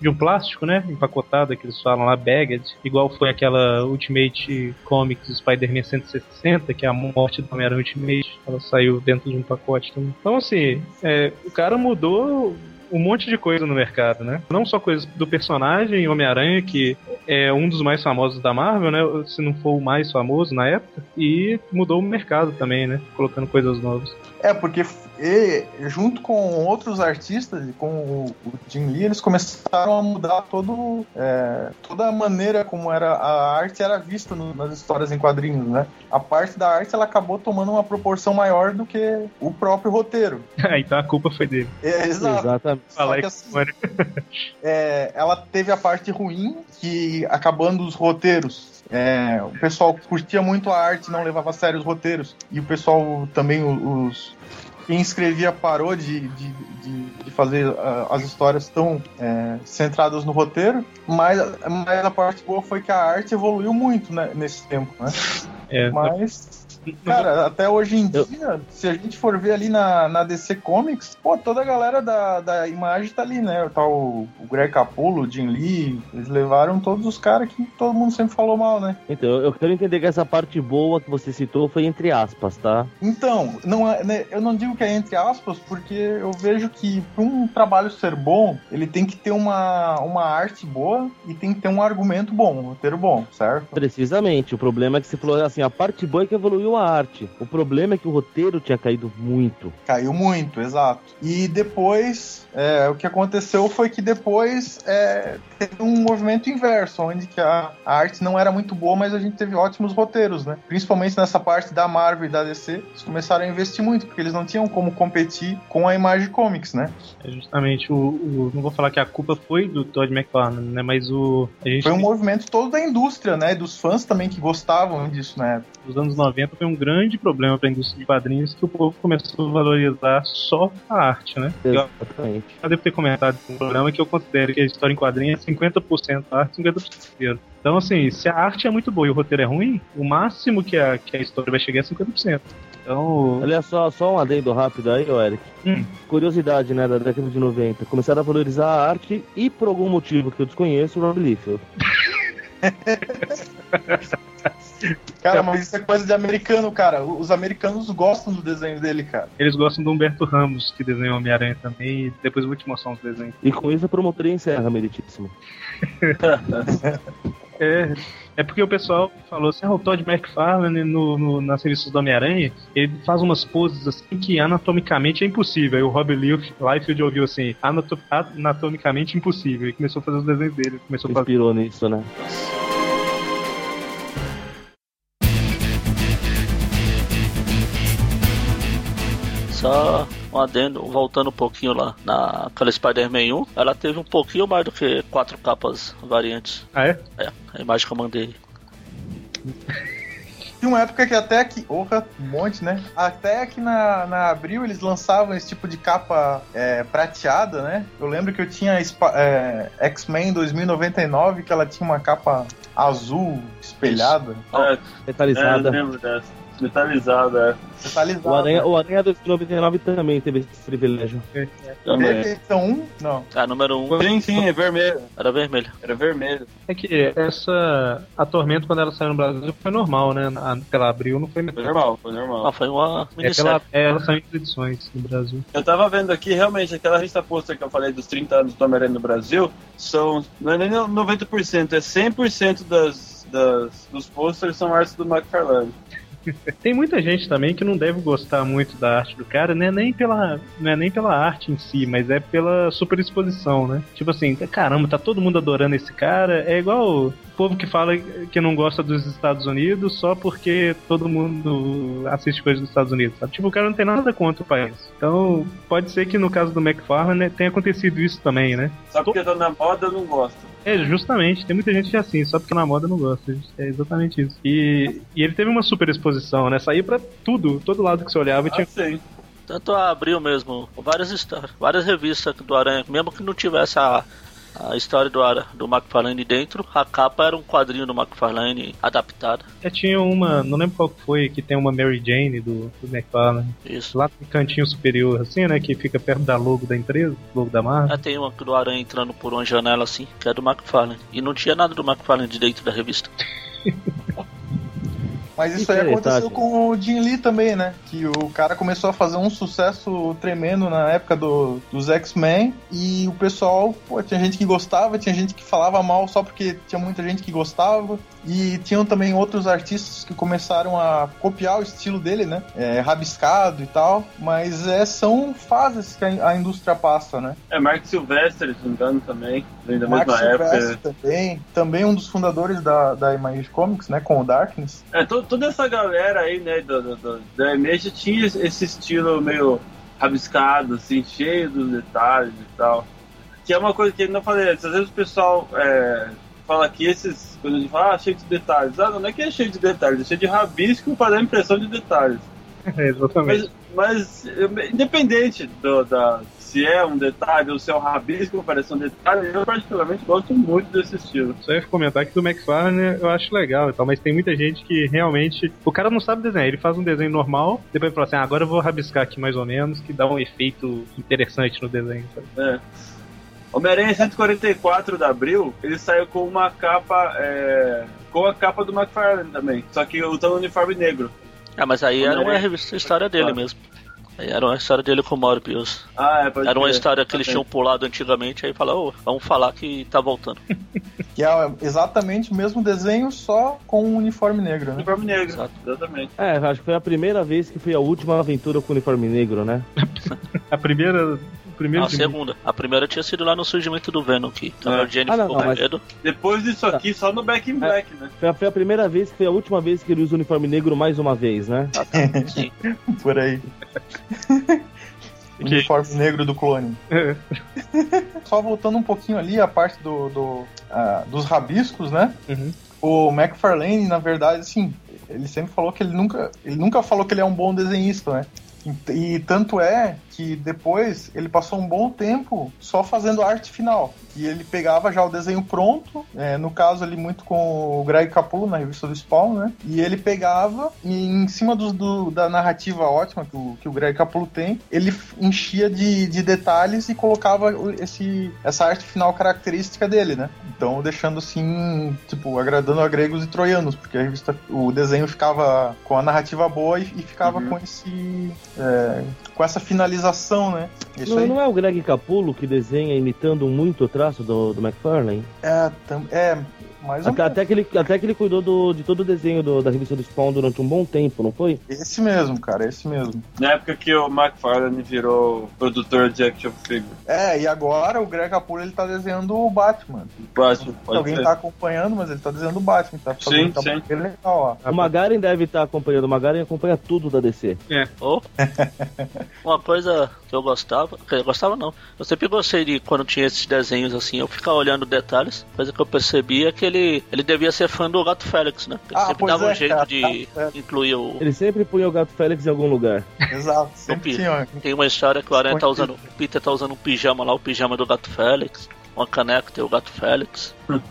de um plástico, né, empacotado que eles falam lá bagged, igual foi aquela Ultimate Comics Spider-Man 160, que é a morte do Homem-Aranha Ultimate, ela saiu dentro de um pacote também. Então assim, é, o cara mudou um monte de coisa no mercado, né? Não só coisas do personagem Homem-Aranha, que é um dos mais famosos da Marvel, né? Se não for o mais famoso na época, e mudou o mercado também, né? Colocando coisas novas. É, porque e, junto com outros artistas, com o, o Jim Lee, eles começaram a mudar todo, é, toda a maneira como era a arte era vista no- nas histórias em quadrinhos, né? A parte da arte ela acabou tomando uma proporção maior do que o próprio roteiro. então a culpa foi dele. É, exato. Exatamente. Só que assim, é, ela teve a parte ruim, que acabando os roteiros. É, o pessoal curtia muito a arte, não levava a sério os roteiros. E o pessoal também, os. Quem escrevia parou de, de, de, de fazer ah, as histórias tão é, centradas no roteiro, mas, mas a parte boa foi que a arte evoluiu muito né, nesse tempo, né? É, Mas, cara, até hoje em dia, se a gente for ver ali na, na DC Comics, pô, toda a galera da, da imagem tá ali, né? Tá o, o Greg Capullo, o Jim Lee, eles levaram todos os caras que todo mundo sempre falou mal, né? Então, eu quero entender que essa parte boa que você citou foi entre aspas, tá? Então, não é, né, eu não digo que é entre aspas, porque eu vejo que para um trabalho ser bom, ele tem que ter uma, uma arte boa e tem que ter um argumento bom, um roteiro bom, certo? Precisamente. O problema é que você falou assim, a parte boa é que evoluiu a arte. O problema é que o roteiro tinha caído muito. Caiu muito, exato. E depois, é, o que aconteceu foi que depois é, teve um movimento inverso, onde que a, a arte não era muito boa, mas a gente teve ótimos roteiros, né? Principalmente nessa parte da Marvel e da DC, eles começaram a investir muito, porque eles não tinham como competir com a Image Comics, né? É justamente o, o- Não vou falar que a culpa foi do Todd McFarlane, né? Mas o. A gente Foi um movimento todo da indústria, né? E dos fãs também que gostavam disso na época. nos anos 90 foi um grande problema para a indústria de quadrinhos que o povo começou a valorizar só a arte, né? Eu Exatamente. já devo ter comentado no programa que eu considero que a história em quadrinhos é 50% arte, 50% roteiro. Então, assim, se a arte é muito boa e o roteiro é ruim, o máximo que a, que a história vai chegar é 50%. Então, Olha só, só um adendo rápido aí, ô Eric. Hum. Curiosidade, né, da década de 90. Começaram a valorizar a arte e, por algum motivo que eu desconheço, o Rob Liefeld. Cara, mas isso é coisa de americano, cara. Os americanos gostam do desenho dele, cara. eles gostam do Humberto Ramos, que desenhou Homem-Aranha também, e depois eu vou te mostrar uns desenhos. E com isso a promotoria encerra, meritíssimo. É, é porque o pessoal falou assim, ah, o Todd McFarlane no, no, nas revistas do Homem-Aranha, ele faz umas poses assim que anatomicamente é impossível. Aí o Rob Lief- Liefeld ouviu assim, "Anato- anatomicamente impossível, e começou a fazer os desenhos dele. Começou a fazer. Inspirou nisso, né? Só um adendo, voltando um pouquinho lá naquela Spider-Man 1, ela teve um pouquinho mais do que quatro capas variantes. Ah, é? É, a imagem que eu mandei. Tinha uma época que até aqui, porra, um monte, né? Até aqui na, na Abril eles lançavam esse tipo de capa é, prateada, né? Eu lembro que eu tinha é, X-Men 2099, que ela tinha uma capa azul espelhada, É, é, Metalizada. eu lembro dessa. Metalizada, é. o Aranha, o Aranha 2099 também teve esse privilégio. Também. Teve edição 1? Não. A número 1 um Sim, sim, é vermelho. era vermelha. Era vermelho. É que essa. A Tormenta, quando ela saiu no Brasil, foi normal, né? A- Pela Abril não foi Foi normal, foi normal. Ah, foi uma É, pela, é, ela saiu em edições no Brasil. Eu tava vendo aqui, realmente, aquela revista pôster que eu falei dos 30 anos do Homem-Aranha no Brasil, são, não é nem 90%, é 100% das, das, dos posters são artes do McFarlane. Tem muita gente também que não deve gostar muito da arte do cara, né? Nem pela, não é nem pela arte em si, mas é pela superexposição, né? Tipo assim, caramba, tá todo mundo adorando esse cara. É igual o povo que fala que não gosta dos Estados Unidos só porque todo mundo assiste coisas dos Estados Unidos, sabe? Tipo, o cara não tem nada contra o país. Então, pode ser que no caso do McFarlane né, tenha acontecido isso também, né? Só porque tá na moda, eu não gosto. É, justamente, tem muita gente que é assim, só porque na moda não gosta. É exatamente isso. E, e ele teve uma super exposição, né? Saía pra tudo, todo lado que você olhava Ah, tinha. sim. Tanto a Abril mesmo, várias, histó- várias revistas do Aranha, mesmo que não tivesse a, a história do, do McFarlane dentro, a capa era um quadrinho do McFarlane adaptada. É, tinha uma, não lembro qual foi, que tem uma Mary Jane do, do McFarlane. Isso. Lá no cantinho superior, assim, né? Que fica perto da logo da empresa, logo da marca. Ah, tem uma do Aranha entrando por uma janela assim, que é do McFarlane. E não tinha nada do McFarlane de dentro da revista. Mas isso aí aconteceu com o Jim Lee também, né? Que o cara começou a fazer um sucesso tremendo na época do- dos X-Men. E o pessoal, pô, tinha gente que gostava, tinha gente que falava mal só porque tinha muita gente que gostava e tinham também outros artistas que começaram a copiar o estilo dele, né? É, rabiscado e tal, mas é, são fases que a, a indústria passa, né? É, Mark Silvestre, se não me engano, também. Vem da Mark mesma Silvestre época. também, também um dos fundadores da, da Image Comics, né? Com o Darkness. É, to- toda essa galera aí, né, do, do, da Image tinha esse estilo meio rabiscado, assim, cheio dos detalhes e tal. Que é uma coisa que eu não falei. Às vezes o pessoal é, fala que esses. Quando a gente fala, ah, cheio de detalhes. Ah, não é que é cheio de detalhes, é cheio de rabisco para dar a impressão de detalhes. É, exatamente. Mas, mas independente do, da, se é um detalhe ou se é um rabisco, parece um detalhe, eu particularmente gosto muito desse estilo. Só ia comentar que do McFarlane eu acho legal e tal, mas tem muita gente que realmente. O cara não sabe desenhar, ele faz um desenho normal, depois fala assim, ah, agora eu vou rabiscar aqui mais ou menos, que dá um efeito interessante no desenho. sabe? É. Homem-Aranha 144 de abril, ele saiu com uma capa. é, com a capa do McFarlane também. Só que usando o uniforme negro. Ah, mas aí era uma revista história dele mesmo. Era uma história dele com o Morbius. Ah, é, pode Era uma história que eles Tá tinham pulado antigamente, aí falaram, ô, vamos falar que tá voltando. Que é exatamente o mesmo desenho, só com um uniforme negro, né? Uniforme negro, Exato. exatamente. É, acho que foi a primeira vez que foi a última aventura com uniforme negro, né? A primeira. O primeiro a segunda. A primeira tinha sido lá no surgimento do Venom, que É. Mary Jane Ah, não, ficou não, medo. Depois disso aqui, só no Back in Black, né? Foi a, foi a primeira vez que foi a última vez que ele usa o uniforme negro mais uma vez, né? Ah, tá. Sim. Por aí. Uniforme negro do clone. É. Só voltando um pouquinho ali, a parte do, do, ah, dos rabiscos, né? Uhum. O McFarlane, na verdade, assim, ele sempre falou que ele nunca, ele nunca falou que ele é um bom desenhista, né? E, e tanto é que depois ele passou um bom tempo só fazendo arte final. que ele pegava já o desenho pronto, é, no caso ali muito com o Greg Capullo na revista do Spawn, né? E ele pegava e em cima do, do- da narrativa ótima que o, que o Greg Capullo tem, ele enchia de, de detalhes e colocava esse, essa arte final característica dele, né? Então deixando assim, tipo, agradando a gregos e troianos, porque a revista, o desenho ficava com a narrativa boa e, e ficava Uhum. com esse é, com essa finalização, né? Isso Não, aí. não é o Greg Capullo que desenha imitando muito o traço do, do McFarlane? É, tam- é mais ou Até, menos. até que ele, até que ele cuidou do- de todo o desenho do- da revista do Spawn durante um bom tempo, não foi? Esse mesmo, cara, esse mesmo. Na época que o McFarlane virou produtor de action figure. É, e agora o Greg Capullo ele tá desenhando o Batman. Batman, pode alguém ser. tá acompanhando, mas ele tá desenhando o Batman, tá fazendo Sim, trabalho sim. bem legal, ó. O Magaren deve estar acompanhando. O Magaren acompanha tudo da DC. Ou uma coisa que eu gostava, que eu gostava não. Eu sempre gostei de quando tinha esses desenhos assim, eu ficava olhando detalhes. Coisa que eu percebi é que ele, ele devia ser fã do Gato Félix, né? Ele Ah, sempre pois dava é, um jeito cara, de tá incluir o. Ele sempre punha o Gato Félix em algum lugar. Exato, sempre tinha. Tem uma história que o Aranha tá usando. O Peter tá usando um pijama lá, o pijama do Gato Félix. Uma caneca tem o Gato Félix.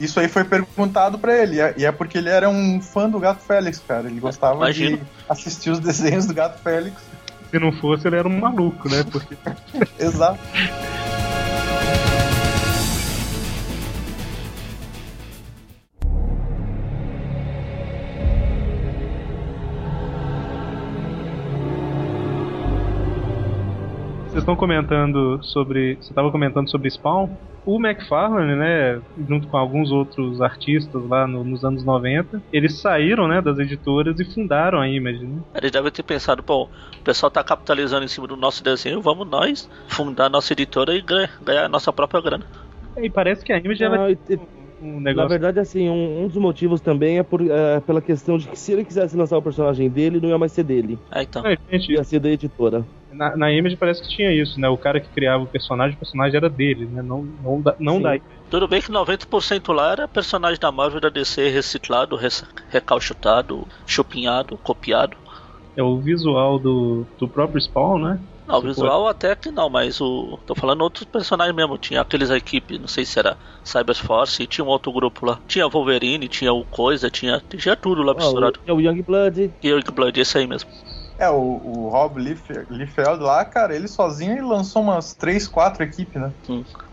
Isso aí foi perguntado pra ele, e é- e é porque ele era um fã do Gato Félix, cara. Ele gostava Imagino. de assistir os desenhos do Gato Félix. Se não fosse, ele era um maluco, né? Porque Exato. Vocês estão comentando sobre. Você estava comentando sobre Spawn. O McFarlane, né, junto com alguns outros artistas lá no- nos anos 90, eles saíram, né, das editoras e fundaram a Image, né? Eles devem ter pensado, bom, o pessoal tá capitalizando em cima do nosso desenho, vamos nós fundar nossa editora e ganhar, ganhar a nossa própria grana. E parece que a Image ela Ah, um na negócio. verdade, assim, um, um dos motivos também é, por, é pela questão de que se ele quisesse lançar o personagem dele, não ia mais ser dele. É, então. É, gente, Ia ser da editora. na, na Image parece que tinha isso, né? O cara que criava o personagem, o personagem era dele, né? Não, não, da, não Sim. da Tudo bem que 90% lá era personagem da Marvel da DC reciclado, recalchutado, chupinhado, copiado. É o visual do, do próprio Spawn, né? Não, o visual até que não, mas o. Tô falando outros personagens mesmo. Tinha aqueles equipe, não sei se era Cyberforce, tinha um outro grupo lá. Tinha Wolverine, tinha o Coisa, tinha. Tinha tudo lá misturado. o, é o Young Blood. E o Blood, esse aí mesmo. É, o, o Rob Lief- Liefeld lá, cara, ele sozinho ele lançou umas 3, 4 equipes, né?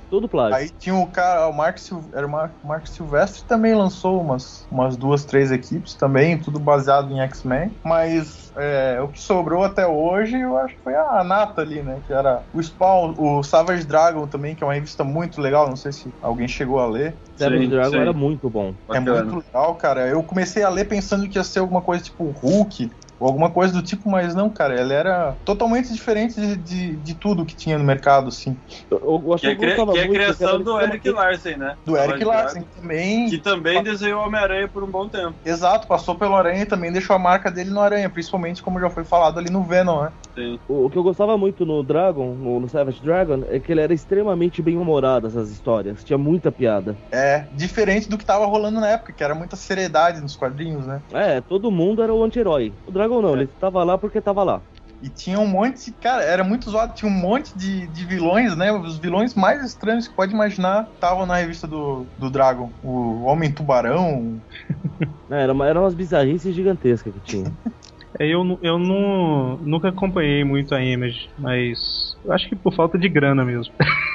Tudo plágio. Aí tinha o cara, o Mark, Sil- era o Mark, Mark Silvestre também lançou umas, umas duas, três equipes também, tudo baseado em X-Men. Mas é, o que sobrou até hoje, eu acho que foi a Nata ali, né? Que era o Spawn, o Savage Dragon também, que é uma revista muito legal, não sei se alguém chegou a ler. Savage Sim, Dragon sim. era muito bom. É Bacana. muito legal, cara. Eu comecei a ler pensando que ia ser alguma coisa tipo Hulk. Ou alguma coisa do tipo, mas não, cara. Ele era totalmente diferente de, de, de tudo que tinha no mercado, assim. Eu, eu Que é, gostava que é a criação do Eric que- Larsen, né? Do Eric Larsen também. Que também desenhou Homem-Aranha por um bom tempo. Exato, passou pelo Aranha e também deixou a marca dele no Aranha, principalmente como já foi falado ali no Venom, né? Sim. O, o que eu gostava muito no Dragon, no, no Savage Dragon, é que ele era extremamente bem humorado, essas histórias. Tinha muita piada. É, diferente do que tava rolando na época, que era muita seriedade nos quadrinhos, né? É, todo mundo era o anti-herói. O Dragon não, É. ele tava lá porque tava lá. E tinha um monte, cara, era muito zoado, tinha um monte de, de vilões, né? Os vilões mais estranhos que pode imaginar estavam na revista do, do Dragon. O Homem Tubarão, É, era, uma- eram umas bizarrices gigantescas que tinha. É, eu, eu não, nunca acompanhei muito a Image, mas eu acho que por falta de grana mesmo.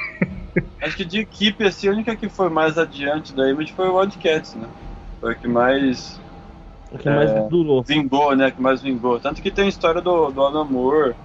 Acho que de equipe, assim, a única que foi mais adiante da Image foi o Wildcats, né? Foi a que mais O que mais É. durou. vingou, né? Que mais vingou. Tanto que tem a história do, do Alan Moore.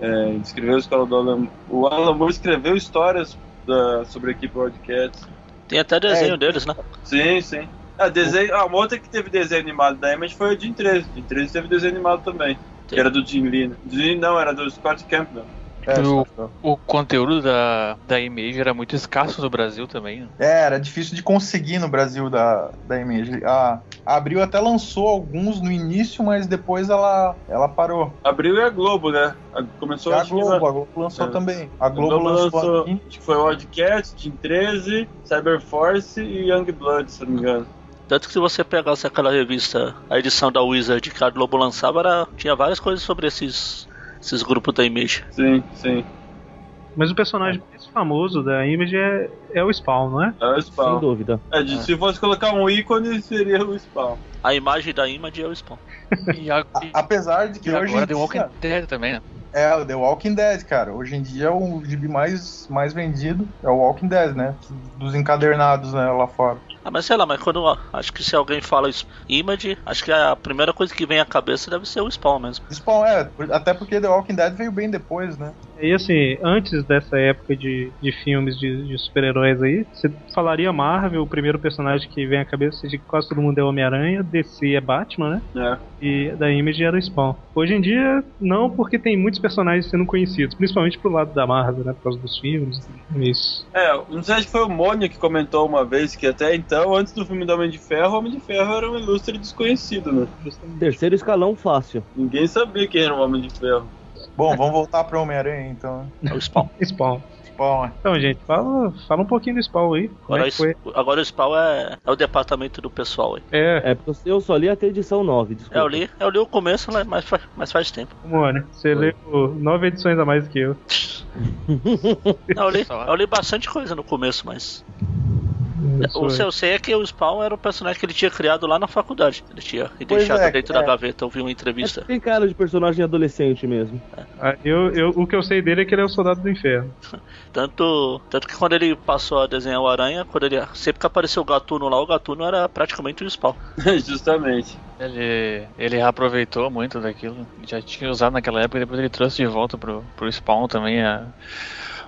É, ele escreveu a história do Alan O Alan Moore escreveu histórias da- sobre a equipe Wildcats. Tem até desenho É. deles, né? Sim, sim. Ah, desenho, ah, uma outra que teve desenho animado da Image foi o Jim 13. Jim 13 teve desenho animado também. Que era do Jim Lee. Né? Jim, não, era do Scott Campbell. É, só- O conteúdo da, da Image era muito escasso no Brasil também. né? é, era difícil de conseguir no Brasil da, da Image. A, a Abril até lançou alguns no início, mas depois ela, ela parou. Abriu e a Globo, né? A- Começou E a que Globo, na- a Globo lançou É. também. A a Globo, lançou, aqui. acho que foi o Wildcats, Jim 13, Cyberforce e Young Blood, se não me engano. Tanto que se você pegasse aquela revista, a edição da Wizard que a Globo lançava, era, tinha várias coisas sobre esses, esses grupos da Image. Sim, sim. Mas o personagem mais famoso da Image é, é o Spawn, não é? É o Sem Spawn. dúvida. É, de- Se fosse colocar um ícone, seria o Spawn. A imagem da Image é o Spawn. E, a, e- Apesar de que e hoje agora The Walking Dead também, né? é o The Walking Dead, cara. Hoje em dia o gibi mais, mais vendido é o Walking Dead, né? Dos encadernados, né, lá fora. Ah, mas sei lá, mas quando acho que se alguém fala isso, Image, acho que a primeira coisa que vem à cabeça deve ser o Spawn mesmo. Spawn, é, até porque The Walking Dead veio bem depois, né? E assim, antes dessa época de, de filmes de, de super-heróis aí, você falaria Marvel, o primeiro personagem que vem à cabeça de quase todo mundo é Homem-Aranha, DC é Batman, né? É. E da Image era o Spawn. Hoje em dia, não, porque tem muitos personagens sendo conhecidos, principalmente pro lado da Marvel, né? Por causa dos filmes. Isso. É, não sei, que foi o Mônio que comentou uma vez que até então, antes do filme do Homem de Ferro, o Homem de Ferro era um ilustre desconhecido, né? Terceiro escalão fácil. Ninguém sabia quem era o Homem de Ferro. Bom, vamos voltar pro Homem-Aranha então. né? É o Spawn. Spawn. Spawn, é. Então, gente, fala, fala um pouquinho do Spawn aí. Agora, é foi? o- agora o Spawn é, é o departamento do pessoal aí. É, É, porque eu só li até a edição 9, desculpa. É, eu li, eu li o começo, né, mas, faz, mas faz tempo. Mano, você leu nove edições a mais que eu. Não, eu, li, eu li bastante coisa no começo, mas. Isso O que é. eu sei é que o Spawn era o personagem que ele tinha criado lá na faculdade. Ele tinha e deixado é, dentro é. da gaveta. Eu vi uma entrevista. Tem cara de personagem adolescente mesmo. Ah, eu, eu, o que eu sei dele é que ele é o soldado do inferno. Tanto, tanto que quando ele passou a desenhar o Aranha, quando ele sempre que apareceu o Gatuno lá, o Gatuno era praticamente o Spawn. Justamente. Ele, ele reaproveitou muito daquilo. Já tinha usado naquela época e depois ele trouxe de volta pro, pro Spawn também a,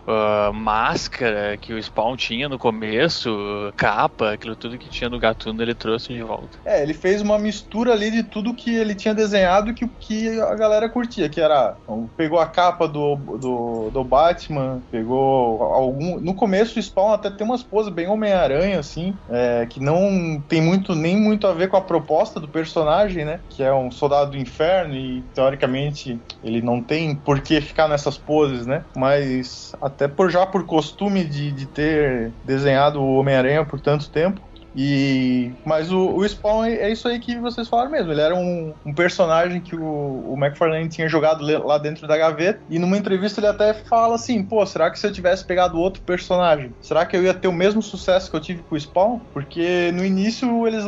a máscara que o Spawn tinha no começo, capa, aquilo tudo que tinha no Gatuno ele trouxe de volta. É, ele fez uma mistura ali de tudo que ele tinha desenhado e que, que a galera curtia, que era. então, pegou a capa do, do, do Batman, pegou algum. No começo o Spawn até tem umas poses bem Homem-Aranha, assim, é, que não tem muito nem muito a ver com a proposta do personagem, né? Que é um soldado do inferno e teoricamente ele não tem por que ficar nessas poses, né? Mas até por já por costume de, de ter desenhado o Homem-Aranha por tanto tempo. E mas o, o Spawn é, é isso aí que vocês falaram mesmo. Ele era um, um personagem que o, o McFarlane tinha jogado lá dentro da gaveta. E numa entrevista ele até fala assim: pô, será que se eu tivesse pegado outro personagem, será que eu ia ter o mesmo sucesso que eu tive com o Spawn? Porque no início eles,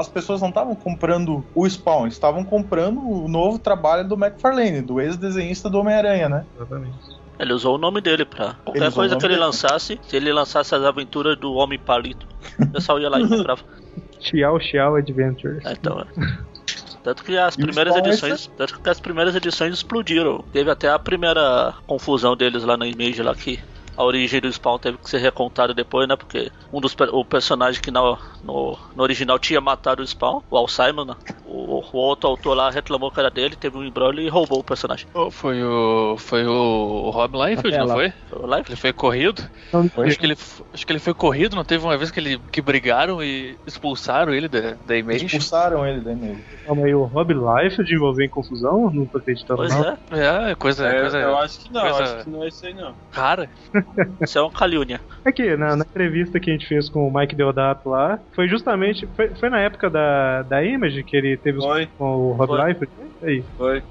as pessoas não estavam comprando o Spawn, estavam comprando o novo trabalho do McFarlane, do ex-desenhista do Homem-Aranha, né? Exatamente. Ele usou o nome dele pra Ele qualquer o coisa que ele dele. lançasse. Se ele lançasse as aventuras do Homem Palito, o pessoal ia lá e comprava. Xiao Xiao Adventures. É, então, é. Tanto que as E primeiras Spawn é edições. Tanto que as primeiras edições explodiram. Teve até a primeira confusão deles lá na Image lá que. A origem do Spawn teve que ser recontada depois, né? Porque um dos o personagem que na- no, no original tinha matado o Spawn, o Alzheimer, né? O, o outro autor lá reclamou que era dele, teve um embrolho e roubou o personagem. Oh, Foi o. Foi o Rob Liefeld, não foi? Foi o Life? Ele foi corrido? Acho que ele, acho que ele foi corrido, não teve uma vez que ele que brigaram e expulsaram ele da, da Image? Expulsaram ele da Image. Calma aí, o Rob Life de envolver em confusão? Não tô acreditando, Pois não. é. É, coisa, É, coisa eu acho que não, coisa- acho que não é isso aí não. rara. Isso é um calúnia. É que na, na entrevista que a gente fez com o Mike Deodato lá, foi justamente. Foi, foi na época da, da Image que ele teve os Foi. com o Rob Foi. Life? Aí. Foi.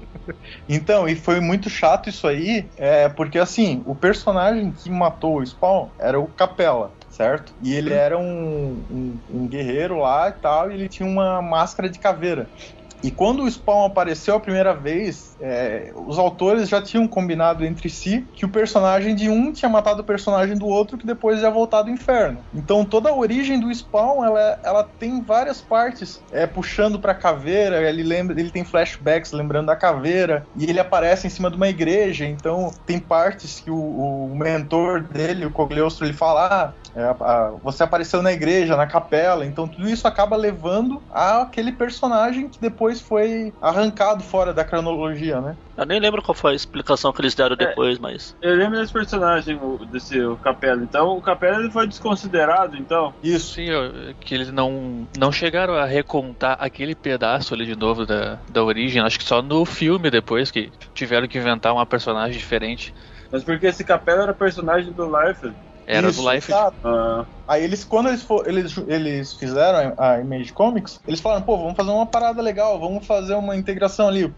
Então, e foi muito chato isso aí, é, porque assim, o personagem que matou o Spawn era o Capela, certo? E ele era um, um, um guerreiro lá e tal, e ele tinha uma máscara de caveira. E quando o Spawn apareceu a primeira vez, é, os autores já tinham combinado entre si que o personagem de um tinha matado o personagem do outro, que depois ia voltar do inferno. Então toda a origem do Spawn, ela, ela tem várias partes. É, puxando pra caveira, ele lembra, ele tem flashbacks lembrando da caveira, e ele aparece em cima de uma igreja, então tem partes que o, o mentor dele, o Cogliostro, ele fala, ah, é, a- você apareceu na igreja, na capela, então tudo isso acaba levando àquele personagem que depois foi arrancado fora da cronologia, né? Eu nem lembro qual foi a explicação que eles deram depois, mas. Eu lembro desse personagem, desse o Capela. Então, o Capela ele foi desconsiderado, então. Isso. Sim, que eles não, não chegaram a recontar aquele pedaço ali de novo da, da origem. Acho que só no filme depois que tiveram que inventar uma personagem diferente. Mas porque esse Capela era personagem do Life. Era Isso, do Life. exato. Ah, Aí eles, quando eles, for, eles, eles fizeram a Image Comics, eles falaram, pô, vamos fazer uma parada legal, vamos fazer uma integração ali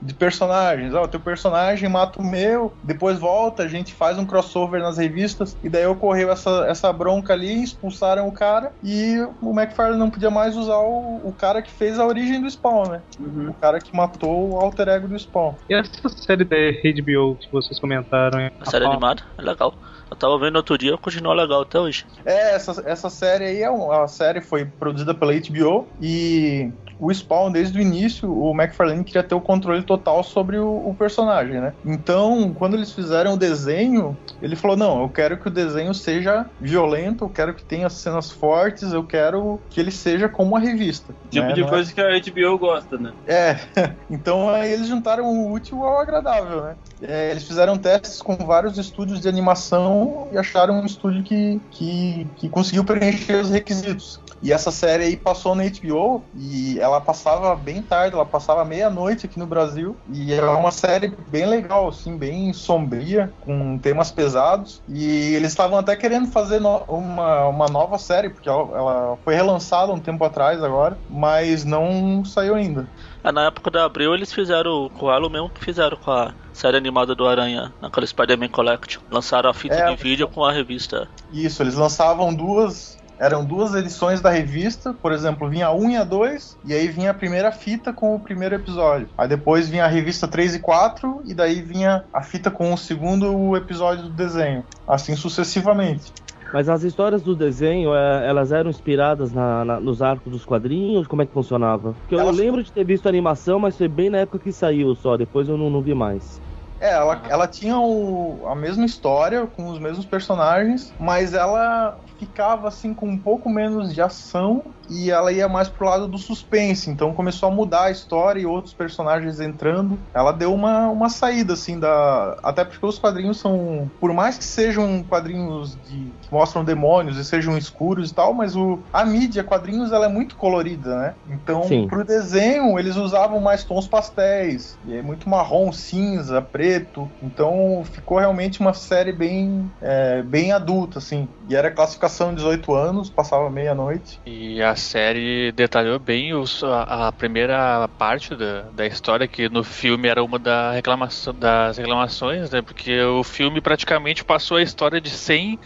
de personagens. Ó, teu personagem mata o meu, depois volta, a gente faz um crossover nas revistas, e daí ocorreu essa, essa bronca ali, expulsaram o cara, e o McFarlane não podia mais usar o, o cara que fez a origem do Spawn, né? O cara que matou o alter ego do Spawn. E essa série da HBO que vocês comentaram? hein? A série animada é legal. Eu tava vendo outro dia, continua legal até hoje. É, essa, essa série aí é uma série foi produzida pela HBO e o Spawn desde o início o McFarlane queria ter o controle total sobre o, o personagem, né? Então quando eles fizeram o desenho ele falou não, eu quero que o desenho seja violento, eu quero que tenha cenas fortes, eu quero que ele seja como a revista. Tipo né? de Não é- coisa que a HBO gosta, né? É, então aí eles juntaram o útil ao agradável, né? É, eles fizeram testes com vários estúdios de animação e acharam um estúdio que, que, que conseguiu preencher os requisitos. E essa série aí passou na HBO e ela passava bem tarde, ela passava meia-noite aqui no Brasil. E é uma série bem legal, assim, bem sombria, com temas pesados. E eles estavam até querendo fazer no- uma, uma nova série, porque ela, ela foi relançada um tempo atrás agora, mas não saiu ainda. Ah, na época da Abril eles fizeram com o Halo mesmo que fizeram com a série animada do Aranha, naquela Spider-Man Collection. Lançaram a fita É, de vídeo com a revista. Isso, eles lançavam duas. Eram duas edições da revista, por exemplo, vinha a 1 e a 2, e aí vinha a primeira fita com o primeiro episódio. Aí depois vinha a revista 3 e 4, e daí vinha a fita com o segundo episódio do desenho. Assim sucessivamente. Mas as histórias do desenho, é, elas eram inspiradas na- na- nos arcos dos quadrinhos? Como é que funcionava? Porque eu Elas- lembro de ter visto a animação, mas foi bem na época que saiu só, depois eu não, não vi mais. É, ela, ela tinha o- a mesma história, com os mesmos personagens, mas ela ficava assim com um pouco menos de ação e ela ia mais pro lado do suspense. Então começou a mudar a história e outros personagens entrando. Ela deu uma, uma saída assim da. Até porque os quadrinhos são. Por mais que sejam quadrinhos de, que mostram demônios e sejam escuros e tal, mas o, a mídia, quadrinhos, ela é muito colorida, né? Então, Sim. pro desenho, eles usavam mais tons pastéis. E é muito marrom, cinza, preto. Então ficou realmente uma série bem, é, bem adulta, assim. E era classificação 18 anos, passava meia-noite. E a série detalhou bem os- a, a primeira parte da, da história, que no filme era uma da reclamação, das reclamações, né? Porque o filme praticamente passou a história de 100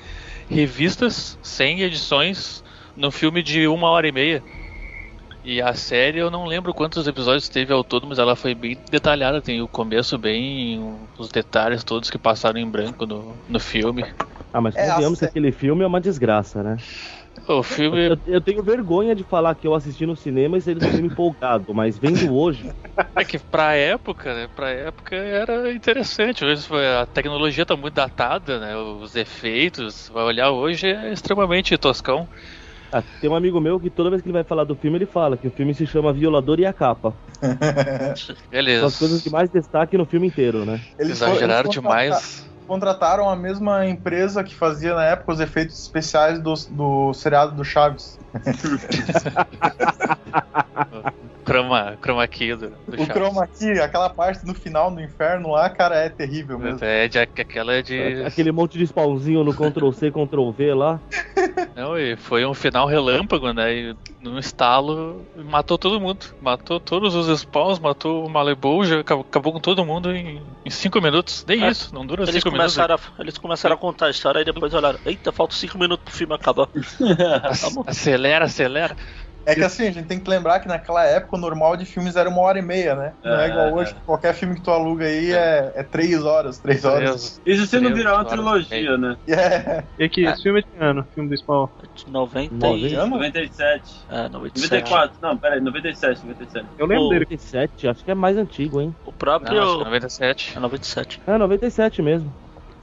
revistas, 100 edições, no filme de uma hora e meia. E a série eu não lembro quantos episódios teve ao todo, mas ela foi bem detalhada. Tem o começo bem, os detalhes todos que passaram em branco no, no filme. Ah, mas É, convenhamos a que aquele filme é uma desgraça, né? O filme Eu, eu tenho vergonha de falar que eu assisti no cinema e ser um filme empolgado, mas vendo hoje, É que pra época, né? Pra época era interessante. Hoje a tecnologia tá muito datada, né? Os efeitos, vai olhar hoje é extremamente toscão. ah, tem um amigo meu que toda vez que ele vai falar do filme, ele fala que o filme se chama Violador e a Capa. Beleza. São as coisas de mais destaque no filme inteiro, né? Eles Exageraram demais. Contrataram a mesma empresa que fazia na época os efeitos especiais do, do seriado do Chaves. Chroma, chroma key do, do O chroma key, aquela parte no final do inferno lá, cara, é terrível mesmo. É, de, aquela é de. Aquele monte de spawnzinho no Ctrl-C, Ctrl-V lá. Não, e foi um final relâmpago, né? E num estalo matou todo mundo. Matou todos os spawns, matou o Malebolja, acabou, acabou com todo mundo em, em cinco minutos. Nem É, isso, não dura Eles cinco minutos. começaram, a, eles começaram a contar a história e depois olharam, eita, falta 5 minutos pro filme acabar. Vamos. Acelera, acelera. É que assim, a gente tem que lembrar que naquela época o normal de filmes era uma hora e meia, né? Não é, É, igual hoje, é. que qualquer filme que tu aluga aí é, é três horas, três horas. Isso se não virar uma trilogia, né? E é, E aqui, esse filme é de que ano? Filme do Spawn. 90 e... ano? 97. É, 97. 94. Não, peraí, 97, 97. Eu lembro Pô, dele. 97, acho que é mais antigo, hein? O próprio... Não, acho que 97. É 97. É, 97 mesmo.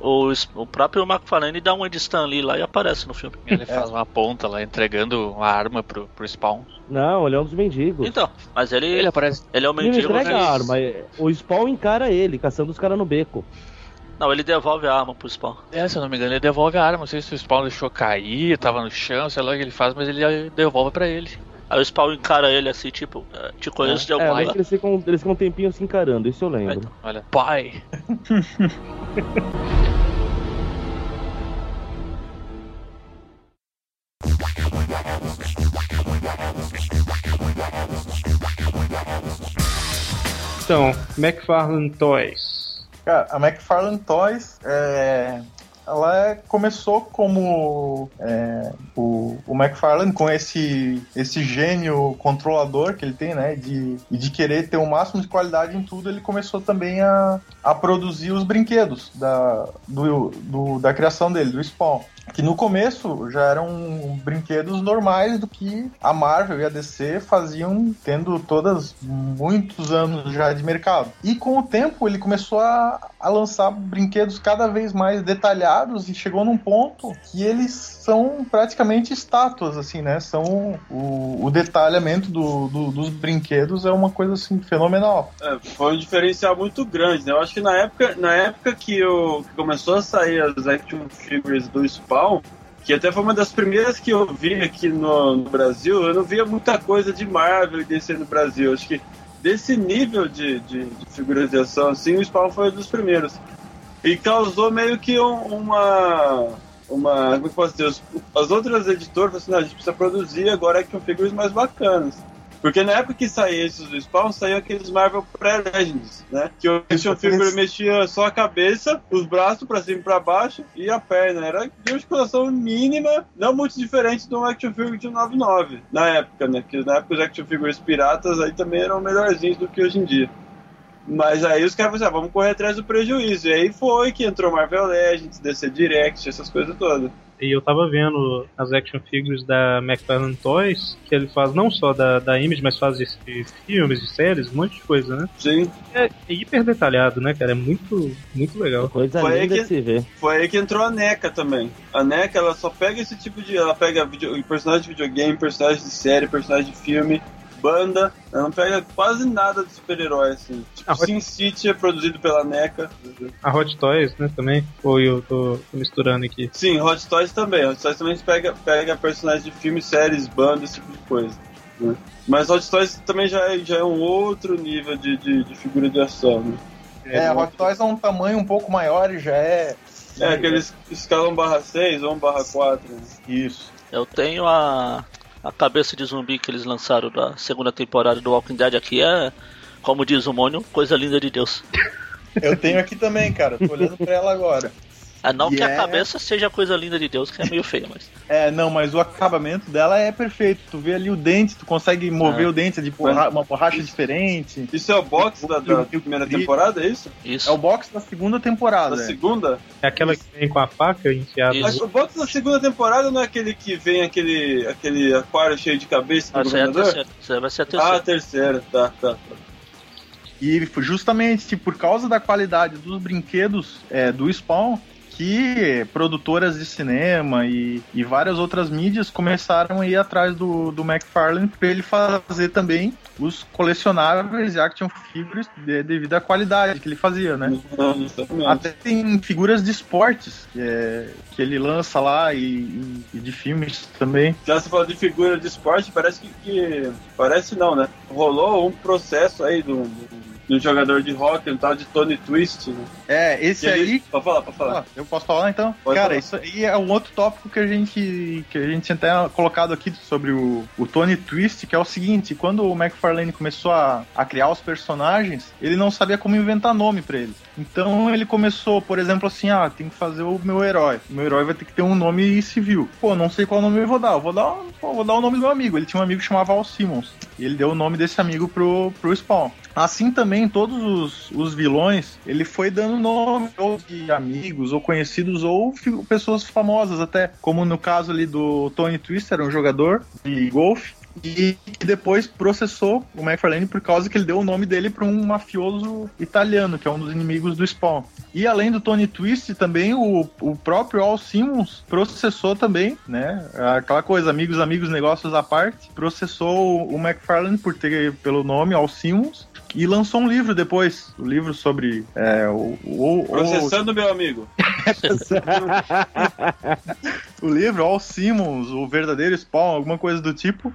O, o próprio McFarlane dá uma de Stan Lee lá e aparece no filme. Ele faz uma ponta lá, entregando uma arma pro, pro Spawn. Não, ele é um dos mendigos. Então, mas ele, Ele ele, aparece. é o Ele não mendigo. entrega mas- a arma, é- o Spawn encara ele, caçando os caras no beco. Não, ele devolve a arma pro Spawn. É, se eu não me engano, ele devolve a arma. Não sei se o Spawn deixou cair, tava no chão, sei lá o que ele faz, mas ele devolve pra ele. Aí o Spawn encara ele assim, tipo, ah, te conheço é, de alguma é, eles ficam, eles ficam um tempinho se encarando, isso eu lembro. Olha. Pai! então, McFarlane Toys. Cara, a McFarlane Toys é, ela começou como é, o, o McFarlane com esse, esse gênio controlador que ele tem, né? De, de querer ter o máximo de qualidade em tudo, ele começou também a, a produzir os brinquedos da, do, do- da criação dele, do Spawn. Que no começo já eram brinquedos normais do que a Marvel e a DC faziam, tendo todas muitos anos já de mercado. E com o tempo ele começou a, a lançar brinquedos cada vez mais detalhados e chegou num ponto que eles são praticamente estátuas, assim, né? São o, o detalhamento do- do- dos brinquedos é uma coisa assim fenomenal. É, foi um diferencial muito grande, né? Eu acho que na época, na época que, eu, que começou a sair as action figures do Que até foi uma das primeiras que eu vi aqui no, no Brasil, eu não via muita coisa de Marvel e DC no Brasil. Acho que desse nível de, de, de figuras de ação, assim, o Spawn foi um dos primeiros. E causou meio que um- uma. uma como é posso dizer? As outras editoras falaram assim: a gente precisa produzir agora action figures mais bacanas. Porque na época que saía esses do Spawn, saiu aqueles Marvel Pré-Legends, né? Que o action figure mexia só a cabeça, os braços pra cima e pra baixo e a perna. Era de articulação mínima, não muito diferente de um action figure de 99 na época, né? Porque na época os action figures piratas aí também eram melhorzinhos do que hoje em dia. Mas aí os caras falaram, assim, ah, vamos correr atrás do prejuízo. E aí foi que entrou Marvel Legends, DC Direct, essas coisas todas. E eu tava vendo as action figures da McFarlane Toys, que ele faz não só da, da Image, mas faz de, de filmes, de séries, um monte de coisa, né? Sim. É, é hiper detalhado, né, cara? É muito, muito legal. Coisa Foi aí linda que- se ver. Foi aí que entrou a NECA também. A NECA, ela só pega esse tipo de... Ela pega video, personagem de videogame, personagem de série, personagem de filme, banda. Ela não pega quase nada de super-herói, assim. Tipo, Ah, Sin City é produzido pela NECA. A Hot Toys, né, também. Ou eu tô, tô misturando aqui. Sim, Hot Toys também. Hot Toys também pega, pega personagens de filmes, séries, bandas, esse tipo de coisa. né? Mas Hot Toys também já é, já é um outro nível de, de, de figura de ação, né? É, a Hot Toys é um tamanho um pouco maior e já é. É, aqueles escalão barra 6 ou 1 barra 4. Né? Isso. Eu tenho a, a cabeça de zumbi que eles lançaram da segunda temporada do Walking Dead aqui, é, como diz o Mônio, coisa linda de Deus. Eu tenho aqui também, cara. Tô olhando pra ela agora. É, não que a Yeah. cabeça seja coisa linda de Deus, que é meio feia, mas. É, não, mas o acabamento dela é perfeito. Tu vê ali o dente, tu consegue mover Ah. o dente de borra- uma borracha diferente. Isso é o box da, da primeira temporada, é isso? Isso. É o box da segunda temporada. Da é. segunda? É aquela que vem com a faca enfiada. Isso. Mas o box da segunda temporada não é aquele que vem aquele, aquele aquário cheio de cabeça do Essa é a governador? terceira. Essa vai ser a Ah, terceira. a terceira, tá, tá. tá. E foi justamente por causa da qualidade dos brinquedos é, do Spawn que produtoras de cinema e, e várias outras mídias começaram a ir atrás do, do McFarlane para ele fazer também os colecionáveis e action figures de- devido à qualidade que ele fazia, né? Exatamente. Até tem figuras de esportes que, é, que ele lança lá e, e- e de filmes também. Já se falou de figura de esporte, parece que, que- Parece não, né? Rolou um processo aí do, do, do jogador de hockey, um tal de Tony Twist, né? É, esse ele- aí Pode falar, pode falar. Ah, eu posso falar então? Pode Cara, falar. isso aí é um outro tópico que a gente que a gente tinha até colocado aqui sobre o, o Tony Twist, que é o seguinte, quando o McFarlane começou a, a criar os personagens, ele não sabia como inventar nome pra eles. Então ele começou, por exemplo, assim, ah, tem que fazer o meu herói. O meu herói vai ter que ter um nome civil. Pô, não sei qual nome eu vou dar. Eu vou dar, pô, vou dar o nome do meu amigo. Ele tinha um amigo que chamava Al Simmons. E ele deu o nome desse amigo pro, pro Spawn. Assim também, todos os, os vilões, ele foi dando nome ou de amigos, ou conhecidos, ou pessoas famosas até. Como no caso ali do Tony Twister, um jogador de golfe. E que depois processou o McFarlane por causa que ele deu o nome dele para um mafioso italiano, que é um dos inimigos do Spawn. E além do Tony Twist, também o, o próprio Al Simmons processou também, né? Aquela coisa, amigos, amigos, negócios à parte. Processou o McFarlane por ter pelo nome Al Simmons. E lançou um livro depois, o livro sobre é, o, o, o, Processando meu amigo. o livro All Simmons, o verdadeiro Spawn, alguma coisa do tipo.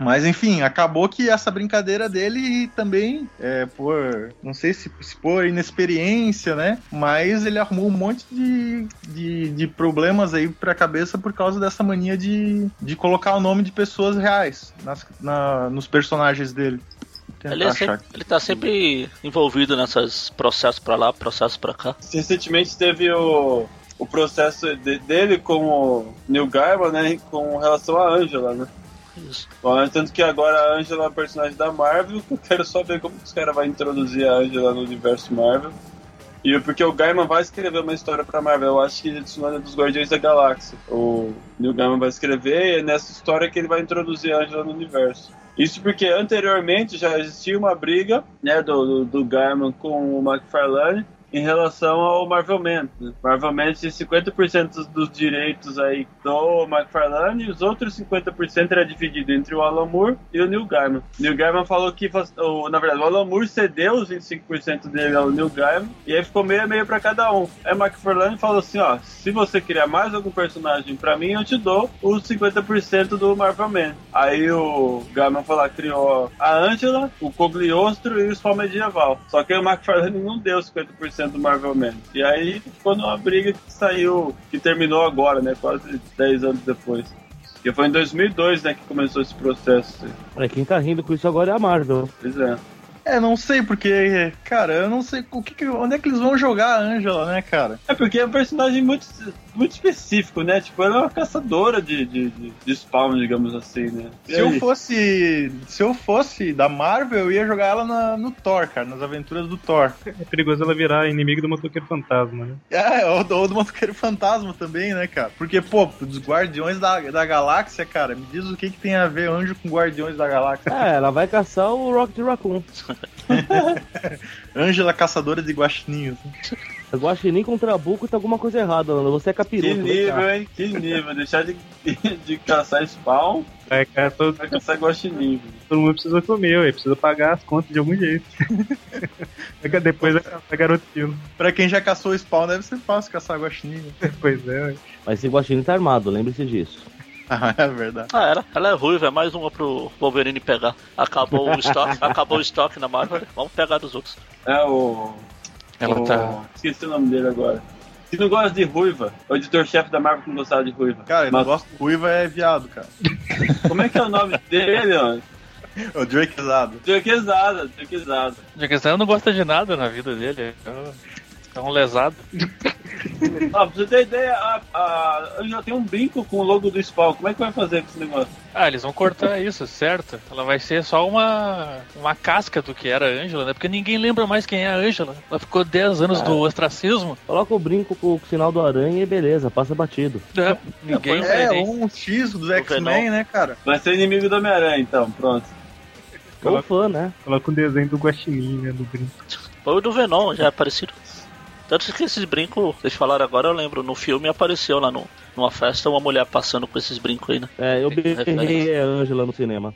Mas enfim, acabou que essa brincadeira dele também, é, por, não sei se, se por inexperiência, né? Mas ele arrumou um monte de, de, de problemas aí pra cabeça por causa dessa mania de, de colocar o nome de pessoas reais nas, na- nos personagens dele. Tentar Ele, é achar sempre, ele tá sempre envolvido nesses processos pra lá, processos pra cá. Recentemente teve o, o processo de- dele com o Neil Gaiman, né? Com relação à Angela, né? Isso. Bom, tanto que agora a Angela é um personagem da Marvel, eu quero só ver como que os caras vão introduzir a Angela no universo Marvel. E porque o Gaiman vai escrever uma história pra Marvel, eu acho que não é dos Guardiões da Galáxia. O Neil Gaiman vai escrever e é nessa história que ele vai introduzir a Angela no universo. Isso porque anteriormente já existia uma briga né, do, do, do Gaiman com o McFarlane em relação ao Marvel Man. né? Marvel Man tinha 50% dos direitos aí do McFarlane e os outros 50% era dividido entre o Alan Moore e o Neil Gaiman. Neil Gaiman falou que, na verdade, o Alan Moore cedeu os 25% dele ao Neil Gaiman e aí ficou meio a meio pra cada um. Aí McFarlane falou assim, ó, se você criar mais algum personagem pra mim, eu te dou os 50% do Marvel Man. Aí o Gaiman lá, criou a Angela, o Cogliostro e o Spawn Medieval. Só que o McFarlane não deu 50% do Marvel Man. E aí ficou numa briga que saiu, que terminou agora, né, quase 10 anos depois. Que foi em 2002, né, que começou esse processo. É, quem tá rindo com isso agora é a Marvel. Pois é. É, não sei, porque, cara, eu não sei o que- onde é que eles vão jogar a Angela, né, cara? É porque é um personagem muito, muito específico, né? Tipo, ela é uma caçadora de, de, de, de spawn, digamos assim, né? E Se eu fosse. Se eu fosse da Marvel, eu ia jogar ela na- no Thor, cara, nas aventuras do Thor. É perigoso ela virar inimigo do motoqueiro fantasma, né? É, ou do, ou do Motoqueiro Fantasma também, né, cara? Porque, pô, dos Guardiões da, da Galáxia, cara, me diz o que, que tem a ver anjo com Guardiões da Galáxia. É, ela vai caçar o Rocket Raccoon. Ângela Caçadora de Guaxininhos. Eu Guaxinim com Trabuco tá alguma coisa errada, Lando. Você é Que capiroto. cá. nível, hein? Que nível. Deixar de, de caçar spawn É, cara, todo, vai caçar guaxinim. todo mundo precisa comer, ué, precisa pagar as contas de algum jeito. É Depois é garotinho. Pra quem já caçou o Spawn, deve ser fácil caçar Guaxinim. Pois é, ué. Mas esse Guaxinim tá armado, lembre-se disso. Ah, é verdade. Ah, era. Ela é ruiva, é mais uma pro Wolverine pegar. Acabou o estoque, acabou o estoque na Marvel. Vamos pegar dos outros. É o. Ela o- tá. Esqueci o nome dele agora. Se não gosta de ruiva, o editor-chefe da Marvel que não gostava de ruiva. Cara, ele Mas gosta de ruiva é viado, cara. como é que é o nome dele, ó? O Drake Zado. Drquezada, Drquezada. Já que não gosta de nada na vida dele. É um lesado. Ah, pra você ter ideia, a, a Angela tem um brinco com o logo do Spawn. Como é que vai fazer com esse negócio? Ah, eles vão cortar isso, certo? Ela vai ser só uma, uma casca do que era a Angela, né? Porque ninguém lembra mais quem é a Angela. Ela ficou 10 anos do ostracismo. Coloca o brinco com o sinal do aranha e beleza, passa batido. né? Ninguém É, nem- um X dos Venom. X-Men, né, cara? Vai ser inimigo do Homem-Aranha, então, pronto. Ou fã, né? Coloca um desenho do Guaxinim, né, do brinco. Foi o do Venom, já é parecido. Tanto que esses brincos, vocês falaram agora, eu lembro, no filme apareceu lá no, numa festa uma mulher passando com esses brincos aí, né? É, eu berrei a Angela no cinema.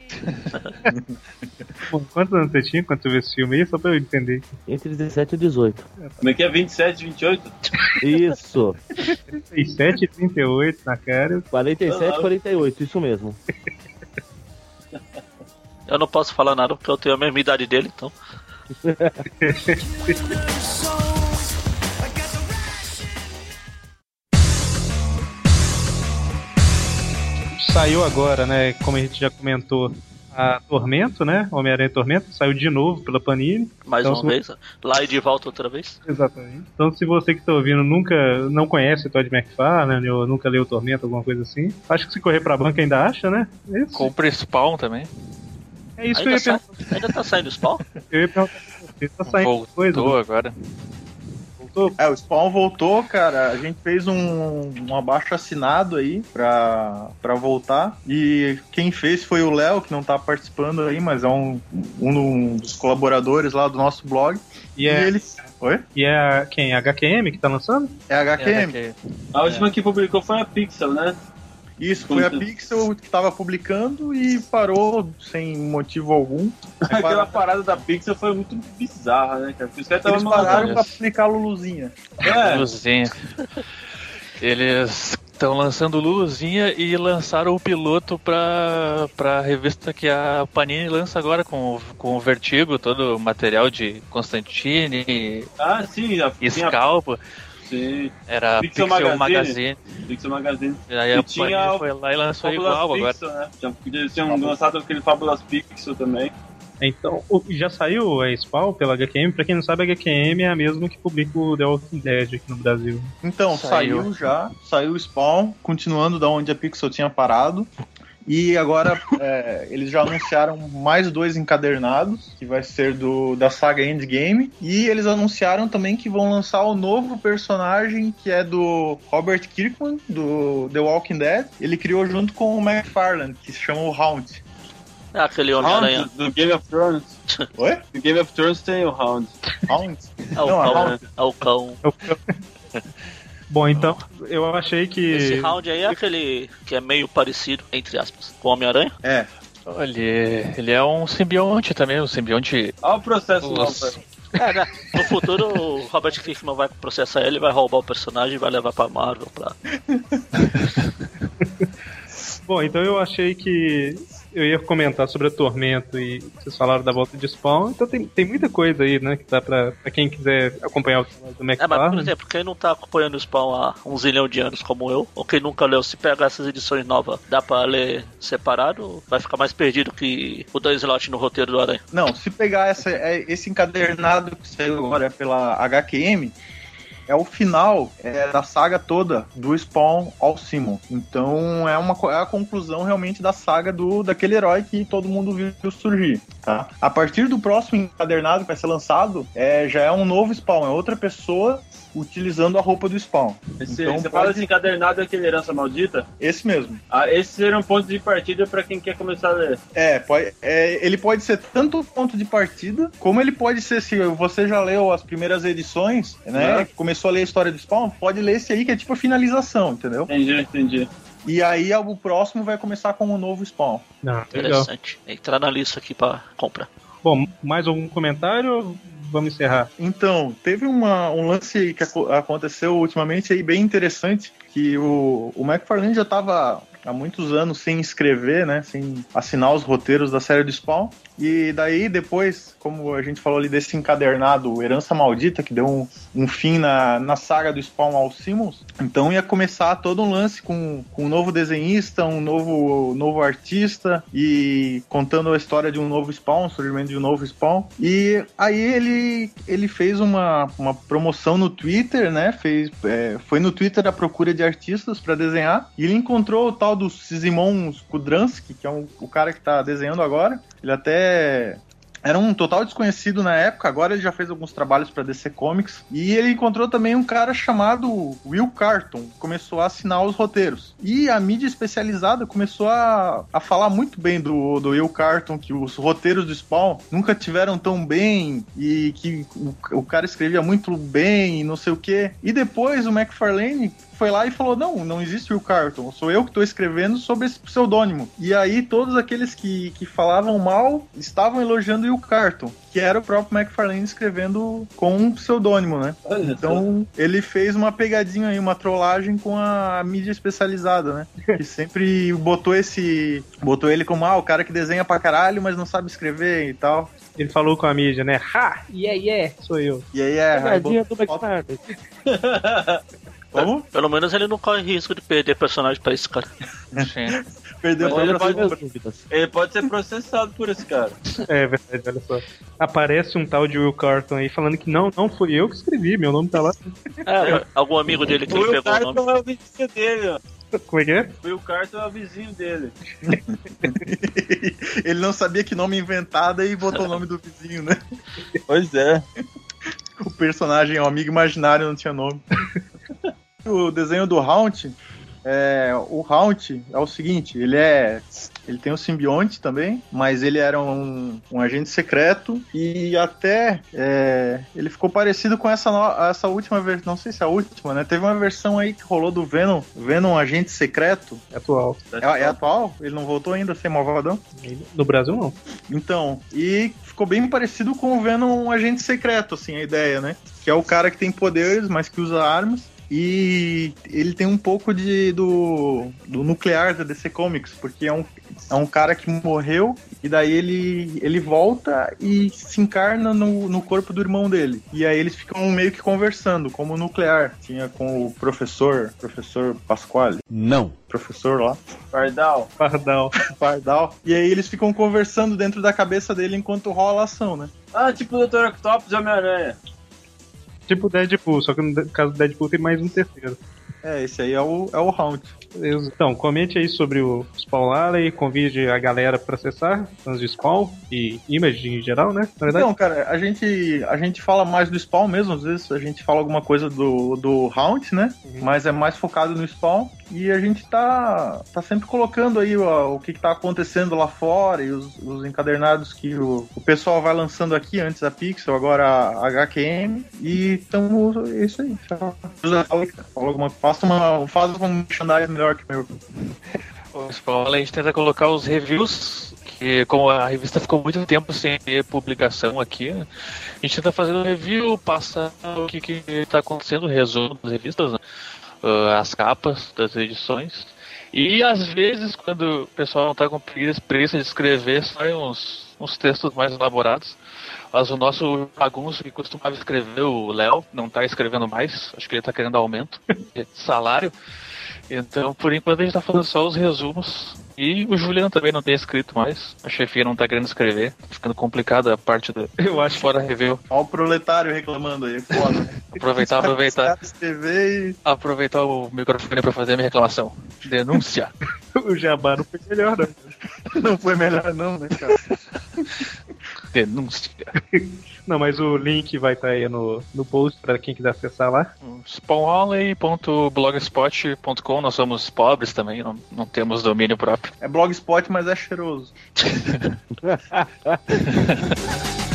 Pô, quantos anos você tinha quando você viu esse filme aí? Só pra eu entender. Entre 17 e 18. Como é que é? 27, 28? Isso. 37 e 38 na cara. 47 e 48, isso mesmo. Eu não posso falar nada porque eu tenho a mesma idade dele, então. Saiu agora, né? Como a gente já comentou, a Tormento, né? Homem-Aranha Tormento, saiu de novo pela Panini. Mais Então, uma se- vez. Lá e de volta outra vez. Exatamente. Então, se você que está ouvindo nunca não conhece o Todd McFarlane ou nunca leu Tormento, alguma coisa assim, acho que se correr pra banca ainda acha, né? É isso, Compre Spawn também. é isso que eu Ainda, ia, ainda tá saindo spawn? eu ia perguntar. Tá saindo Voltou coisa? né? Voltou? É, o Spawn voltou, cara. A gente fez um, um abaixo assinado aí pra, pra voltar. E quem fez foi o Léo, que não tá participando aí, mas é um, um dos colaboradores lá do nosso blog. E E, é, ele. Oi? e é a, quem? A HQM que tá lançando? É a HQM. É, A última que publicou foi a Pixel, né? Isso, foi a. Pixel que tava publicando e parou sem motivo algum. Aquela parada da Pixel foi muito bizarra, né, cara? Os caras Eles estavam pararam pra publicar a Luluzinha. É, Luluzinha. Eles estão lançando Luluzinha e lançaram o piloto pra, pra revista que a Panini lança agora com, o- com o Vertigo, todo o material de Constantine, ah, sim, a, Scalpo. Sim, Era Pixel Pixel, Magazine. Magazine. Pixel Magazine. E aí E a tinha foi lá e lançou Fábulas igual agora. Pixel, né? Tinha- Eles tinham lançado aquele Fábulas Pixel também. Então, o- já saiu a Spawn pela HQM? Pra quem não sabe, a HQM é a mesma que publica o The Walking Dead aqui no Brasil. Então, Saiu. saiu, já, saiu o Spawn, continuando da onde a Pixel tinha parado. E agora é, eles já anunciaram mais dois encadernados, que vai ser do da saga Endgame. E eles anunciaram também que vão lançar o novo personagem que é do Robert Kirkman, do The Walking Dead. Ele criou junto com o McFarlane, que se chama o Hound. É aquele Homem-Aranha. Do Game of Thrones. Oi? No Game of Thrones tem o Hound. Hound? É o Não, é cão. Hound. É o cão. Bom, então, eu achei que. Esse round aí é aquele que é meio parecido, entre aspas, com o Homem-Aranha. É. Olha, ele é um simbionte também, um simbionte. Olha o processo Nossa. É, né? No futuro, o Robert Kirkman vai processar ele, vai roubar o personagem e vai levar pra Marvel pra. Bom, então eu achei que eu ia comentar sobre a Tormento e vocês falaram da volta de Spawn. Então tem, tem muita coisa aí, né? Que dá pra, pra quem quiser acompanhar o do É, mas por McFarlane. exemplo, quem não tá acompanhando o Spawn há um zilhão de anos como eu, ou quem nunca leu, se pegar essas edições novas, dá pra ler separado, vai ficar mais perdido que o Dan Slott no roteiro do Aranha. Não, se pegar essa, é, esse encadernado que saiu agora pela HQM, é o final é, da saga toda do Spawn ao Simon. Então é, uma, é a conclusão realmente da saga do daquele herói que todo mundo viu surgir. Tá? A partir do próximo encadernado que vai ser lançado, é, já é um novo Spawn, é outra pessoa utilizando a roupa do Spawn. Esse, Então você fala pode- esse encadernado daquele Herança Maldita? Esse mesmo. Ah, esse seria um ponto de partida pra quem quer começar a ler. É, pode, é, ele pode ser tanto ponto de partida, como ele pode ser, se você já leu as primeiras edições, né? Né? Começou a ler a história do Spawn, pode ler esse aí que é tipo a finalização, entendeu? Entendi, entendi. E aí o próximo vai começar com o novo Spawn. Ah, legal. Interessante. Entrar na lista aqui pra comprar. Bom, mais algum comentário vamos encerrar? Então, teve uma, um lance aí que aco- aconteceu ultimamente aí bem interessante, que o, o McFarlane já estava há muitos anos sem escrever, né, sem assinar os roteiros da série do Spawn, e daí depois, como a gente falou ali desse encadernado Herança Maldita, que deu um, um fim na, na saga do Spawn ao Simmons, então ia começar todo um lance com, com um novo desenhista, um novo, novo artista, e contando a história de um novo Spawn, o surgimento de um novo Spawn, e aí ele, ele fez uma, uma promoção no Twitter, né, fez, é, foi no Twitter à procura de artistas para desenhar, e ele encontrou o tal do Simon Kudransky, que é um, o cara que tá desenhando agora, ele até era um total desconhecido na época, agora ele já fez alguns trabalhos para DC Comics. E ele encontrou também um cara chamado Will Carton, que começou a assinar os roteiros. E a mídia especializada começou a, a falar muito bem do, do Will Carton, que os roteiros do Spawn nunca tiveram tão bem e que o, o cara escrevia muito bem e não sei o que. E depois o McFarlane foi lá e falou: Não, não existe Will Carton, sou eu que estou escrevendo sob esse pseudônimo. E aí todos aqueles que, que falavam mal estavam elogiando Will Carton, que era o próprio McFarlane escrevendo com um pseudônimo, né? Olha só. Então ele fez uma pegadinha aí, uma trollagem com a mídia especializada, né? Que sempre botou esse. botou ele como ah, o cara que desenha pra caralho, mas não sabe escrever e tal. Ele falou com a mídia, né? Ha! Yeah, yeah! Sou eu. E aí é. Pegadinha do McFarlane. Como? Pelo menos ele não corre risco de perder personagem pra esse cara. Sim. Perdeu Mas ele pra pode-. Ele pode ser processado por esse cara. É verdade, olha só. Aparece um tal de Will Carton aí falando que não, não fui eu que escrevi, meu nome tá lá. É, algum amigo dele que O ele pegou o nome. Carton é o vizinho dele, ó. Como é que é? O Will Carton é o vizinho dele. Ele não sabia que nome inventado e botou o nome do vizinho, né? Pois é. O personagem, o amigo imaginário, não tinha nome. o desenho do Haunt, é, o Haunt é o seguinte, ele é. Ele tem o simbionte também, mas ele era um, um agente secreto e até é, ele ficou parecido com essa, no- essa última versão, não sei se é a última, né? Teve uma versão aí que rolou do Venom, Venom Agente Secreto. É atual. É, é atual? Ele não voltou ainda a ser malvadão? No Brasil não. Então, e ficou bem parecido com o Venom um agente secreto, assim, a ideia, né? Que é o cara que tem poderes, mas que usa armas. E ele tem um pouco de do, do nuclear da DC Comics, porque é um, é um cara que morreu e daí ele, ele volta e se encarna no, no corpo do irmão dele. E aí eles ficam meio que conversando, como nuclear. Tinha com o professor, professor Pasquale. Não. Professor lá, Pardal. Pardal. Pardal. E aí eles ficam conversando dentro da cabeça dele enquanto rola a ação, né? Ah, tipo o Dr. Octopus e Homem-Aranha. Tipo Deadpool, só que no caso do Deadpool tem mais um terceiro. É, esse aí é o, é o Round. Então, comente aí sobre o Spawn Alley, convide a galera para acessar fãs de Spawn e Image em geral, né? Na verdade, Então, cara, a gente, a gente fala mais do Spawn mesmo, às vezes a gente fala alguma coisa do, do Round, né? Mas é mais focado no Spawn. E a gente tá, tá sempre colocando aí ó, o que, que tá acontecendo lá fora e os, os encadernados que o, o pessoal vai lançando aqui, antes a Pixel, agora a HQM. E então é isso aí. Fala alguma, faça uma, faça um merchandising melhor que o meu. O a gente tenta colocar os reviews, que como a revista ficou muito tempo sem ter publicação aqui, a gente tenta fazer um review, passar o que, que tá acontecendo, resumo das revistas, né? Ah, as capas das edições. E às vezes, quando o pessoal não tá com preguiça de escrever, saem uns, uns textos mais elaborados. Mas o nosso bagunço que costumava escrever, o Léo, não tá escrevendo mais. Acho que ele tá querendo aumento de salário. Então, por enquanto, a gente tá fazendo só os resumos. E o Juliano também não tem escrito mais. A chefia não tá querendo escrever. Tá ficando complicada a parte do. Eu acho fora review. Olha o proletário reclamando aí, foda. Aproveitar, aproveitar. E Aproveitar o microfone pra fazer a minha reclamação. Denúncia. o Jabá não foi melhor, né? não foi melhor não, né, cara? Denúncia. Não, mas o link vai estar aí no, no post para quem quiser acessar lá. Spawnhalley.blogspot.com Nós somos pobres também, não, não temos domínio próprio. É blogspot, mas é cheiroso.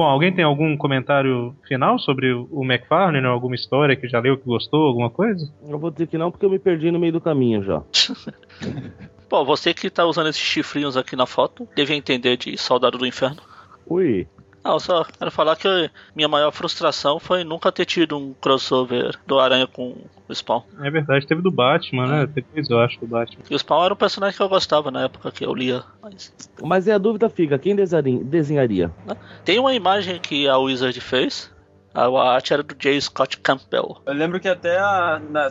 Bom, alguém tem algum comentário final sobre o McFarlane, ou alguma história que já leu que gostou, alguma coisa? Eu vou dizer que não, porque eu me perdi no meio do caminho já. Pô, você que tá usando esses chifrinhos aqui na foto, deve entender de Soldado do Inferno. Ui. Não, eu só quero falar que minha maior frustração foi nunca ter tido um crossover do Aranha com o Spawn. É verdade, teve do Batman, né? Depois eu acho do Batman. E o Spawn era um personagem que eu gostava na época que eu lia. Mas Mas é a dúvida fica, quem desenharia? tem uma imagem que a Wizard fez. A a arte era do J. Scott Campbell. Eu lembro que até a, na-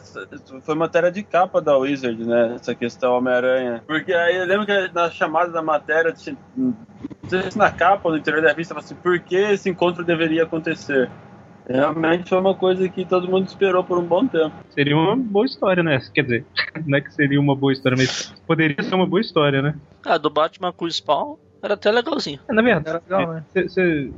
foi matéria de capa da Wizard, né? Essa questão Homem-Aranha. Porque aí eu lembro que na chamada da matéria, não sei se na capa ou no interior da revista, assim, por que esse encontro deveria acontecer? Realmente foi uma coisa que todo mundo esperou por um bom tempo. Seria uma boa história, né? Quer dizer, não é que seria uma boa história, mas poderia ser uma boa história, né? Ah, do Batman com o Spawn era até legalzinho. É, Na verdade, Era legal, né? você,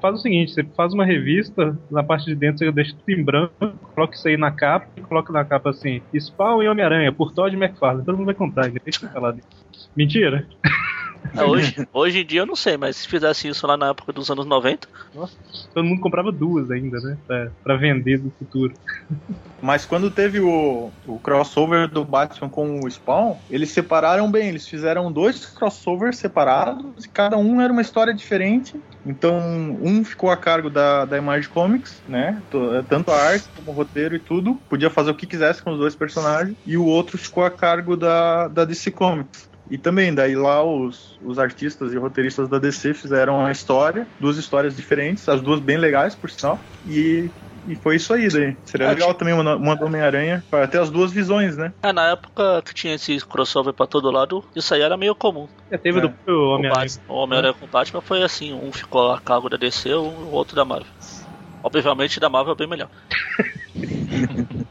faz o seguinte, você faz uma revista, na parte de dentro você deixa tudo em branco, coloca isso aí na capa e coloca na capa assim, Spawn e Homem-Aranha, por Todd McFarlane. Todo mundo vai comprar, deixa eu falar dele. Mentira? Ah, hoje, hoje em dia eu não sei, mas se fizesse isso lá na época dos anos 90, Todo mundo comprava duas ainda, né? Pra, pra vender no futuro. Mas quando teve o, o crossover do Batman com o Spawn, eles separaram bem. Eles fizeram dois crossovers separados e cada um era uma história diferente. Então, um ficou a cargo da, da Image Comics, né? T- Tanto a arte como o roteiro e tudo. Podia fazer o que quisesse com os dois personagens. E o outro ficou a cargo da, da DC Comics. E também, daí lá os, os artistas e roteiristas da DC fizeram a história, duas histórias diferentes, as duas bem legais, por sinal. E, e foi isso aí daí. Seria Ah, legal também uma, uma do Homem-Aranha, para ter as duas visões, né? é, na época que tinha esse crossover pra todo lado, isso aí era meio comum. É, teve É. do O, Homem-Aranha. O Homem-Aranha com o Batman foi assim, um ficou a cargo da DC, o outro da Marvel. Obviamente da Marvel é bem melhor.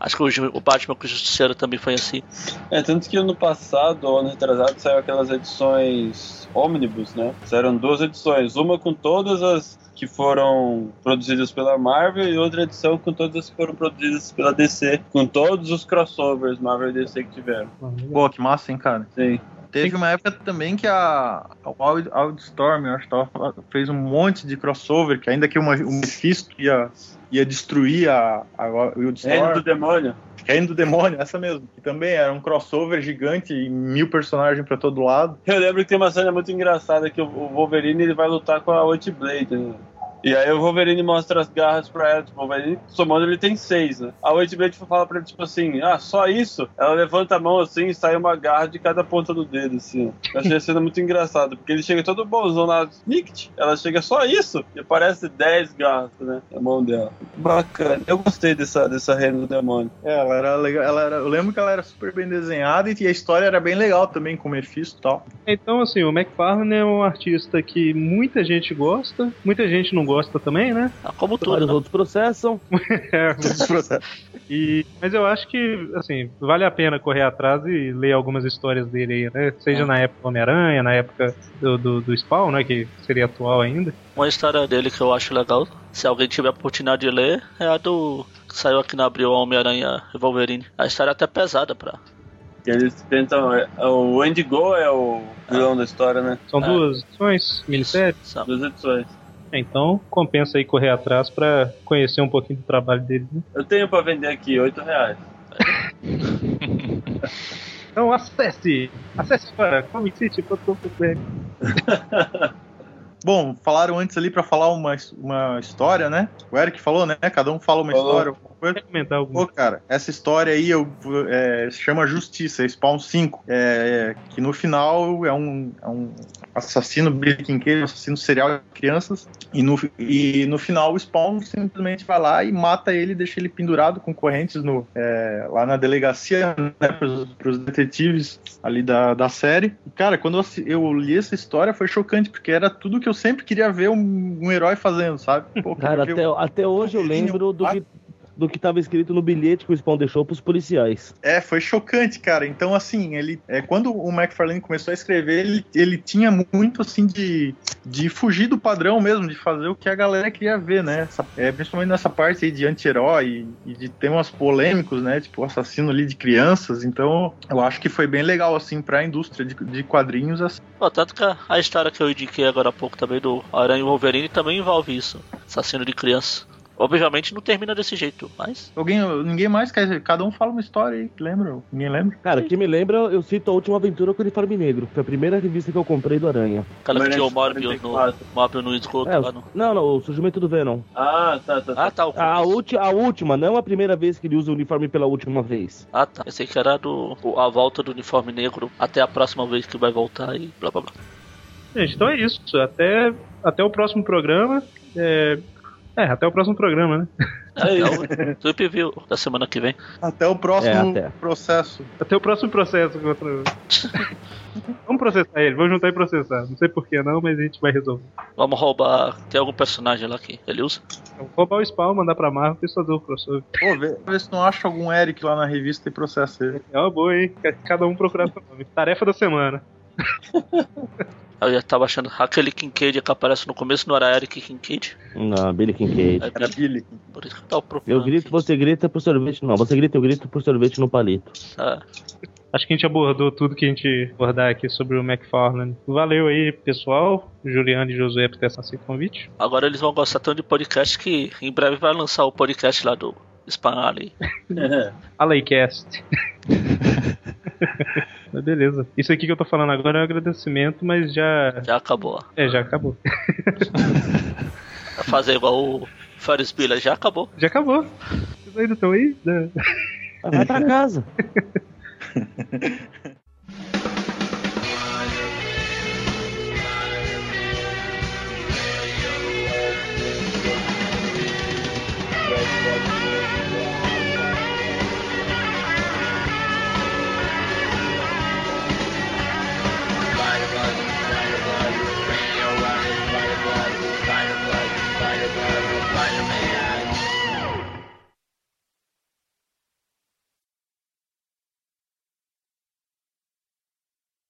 Acho que o, Batman com o Justiceiro também foi assim. É, tanto que ano passado, ou ano retrasado, saiu aquelas edições ônibus, né? Saíram duas edições, uma com todas as que foram produzidas pela Marvel e outra edição com todas as que foram produzidas pela DC, com todos os crossovers Marvel e DC que tiveram. Pô, que massa, hein, cara? Sim. Teve uma época também que a, a Wild, Wildstorm, eu acho que fez um monte de crossover, que ainda que uma, o Mephisto ia, ia destruir a, a Wildstorm. Reino do Demônio. Reino do Demônio, essa mesmo. Que também era um crossover gigante e mil personagens pra todo lado. Eu lembro que tem uma cena muito engraçada que o o Wolverine ele vai lutar com a Witchblade. Né? E aí o Wolverine mostra as garras pra ela, tipo, o Wolverine, somando ele tem seis, né? A Wade Blade fala pra ele, tipo assim, ah, só isso? Ela levanta a mão assim e sai uma garra de cada ponta do dedo, assim. Eu achei a cena muito engraçada, porque ele chega todo bonzão na Snicket, ela chega só isso, e aparece 10 garras, né? Na mão dela. Bacana. Eu gostei dessa, dessa reina do demônio. É, ela era legal. Ela era, eu lembro que ela era super bem desenhada e a história era bem legal também, com o Mephisto e tal. Então, assim, o McFarlane é um artista que muita gente gosta, muita gente não gosta também, né? Ah, Como tudo, Vários né? outros processam. É, E, mas eu acho que, assim, vale a pena correr atrás e ler algumas histórias dele aí, né? Seja na época do Homem-Aranha, na época do, do, do Spawn, né? Que seria atual ainda. Uma história dele que eu acho legal, se alguém tiver a oportunidade de ler, é a do que saiu aqui na Abril, Homem-Aranha e Wolverine. A história é até pesada pra. Que eles tentam. é, O Wendigo é o vilão da história, né? São É. duas edições, minissérie. Duas edições. Então, compensa aí correr atrás pra conhecer um pouquinho do trabalho dele. Né? Eu tenho pra vender aqui, 8 reais. Então, acesse! Acesse agora, comiccity.com.br. Bom, falaram antes ali pra falar uma, uma história, né? O Eric falou, né? Cada um fala uma Falou. história. alguma coisa. Quer comentar alguma Pô, cara, essa história aí eu, é, se chama Justiça, é Spawn 5. É, que no final é um, é um assassino um assassino serial de crianças. E no, e no final o Spawn simplesmente vai lá e mata ele, deixa ele pendurado com correntes no, é, lá na delegacia, né, pros, pros detetives ali da, da série. E, cara, quando eu, eu li essa história foi chocante, porque era tudo que eu sempre queria ver um, um herói fazendo, sabe? Pô, Cara, até, até hoje eu lembro do do que tava escrito no bilhete que o Spawn deixou pros policiais. É, foi chocante, cara. Então, assim, ele, é, quando o McFarlane começou a escrever, ele, ele tinha muito, assim, de, de fugir do padrão mesmo, de fazer o que a galera queria ver, né? Essa- é, principalmente nessa parte aí de anti-herói e, e de temas polêmicos, né? Tipo, assassino ali de crianças. Então, eu acho que foi bem legal, assim, pra indústria de, de quadrinhos. Assim. Pô, tanto que a, a história que eu indiquei agora há pouco também do Aranha e Wolverine também envolve isso. Assassino de criança. Obviamente não termina desse jeito, mas. Alguém, ninguém mais quer. Cada um fala uma história aí, lembra? Ninguém lembra? Cara, que me lembra, eu cito a última aventura com o uniforme negro. Foi a primeira revista que eu comprei do Aranha. Aquela que tinha o Morbius no, 44. Morbius no esgoto É, lá no. não, não, o surgimento do Venom. Ah, tá, tá. tá. Ah, tá. o- A, ulti, a última, não a primeira vez que ele usa o uniforme pela última vez. Ah, tá. Pensei que era do, a volta do uniforme negro até a próxima vez que vai voltar e blá blá blá. Gente, então é isso. Até, até o próximo programa. É, é, até o próximo programa, né? É, é o Trip View da semana que vem. Até o próximo É, até. processo. Até o próximo processo contra. Vamos processar ele, vamos juntar e processar. Não sei por que não, mas a gente vai resolver. Vamos roubar. Tem algum personagem lá que ele usa? Então, roubar o spawn, mandar pra Marvel e fazer o crossover. Pô, vê, vê se não acha algum Eric lá na revista e processa ele. É uma boa, hein? Cada um procurar seu nome. Tarefa da semana. Eu já tava achando aquele Kincaid que aparece no começo não era Eric Kincaid. Não, Billy Kincaid. É Era Billy. Billy. Por isso que eu tava procurando. Eu grito, você grita pro sorvete. Não, você grita, eu grito pro sorvete no palito. É. Acho que a gente abordou tudo que a gente abordar aqui sobre o McFarlane. Valeu aí, pessoal. Juliano e Josué por ter aceito o convite. Agora eles vão gostar tanto de podcast que em breve vai lançar o podcast lá do Spam ali. Alaycast. Mas beleza. Isso aqui que eu tô falando agora é um agradecimento, mas já. Já acabou. É, já acabou. Fazer igual o Ferris Bueller, já acabou. Já acabou. Vocês ainda estão aí? Vai pra casa.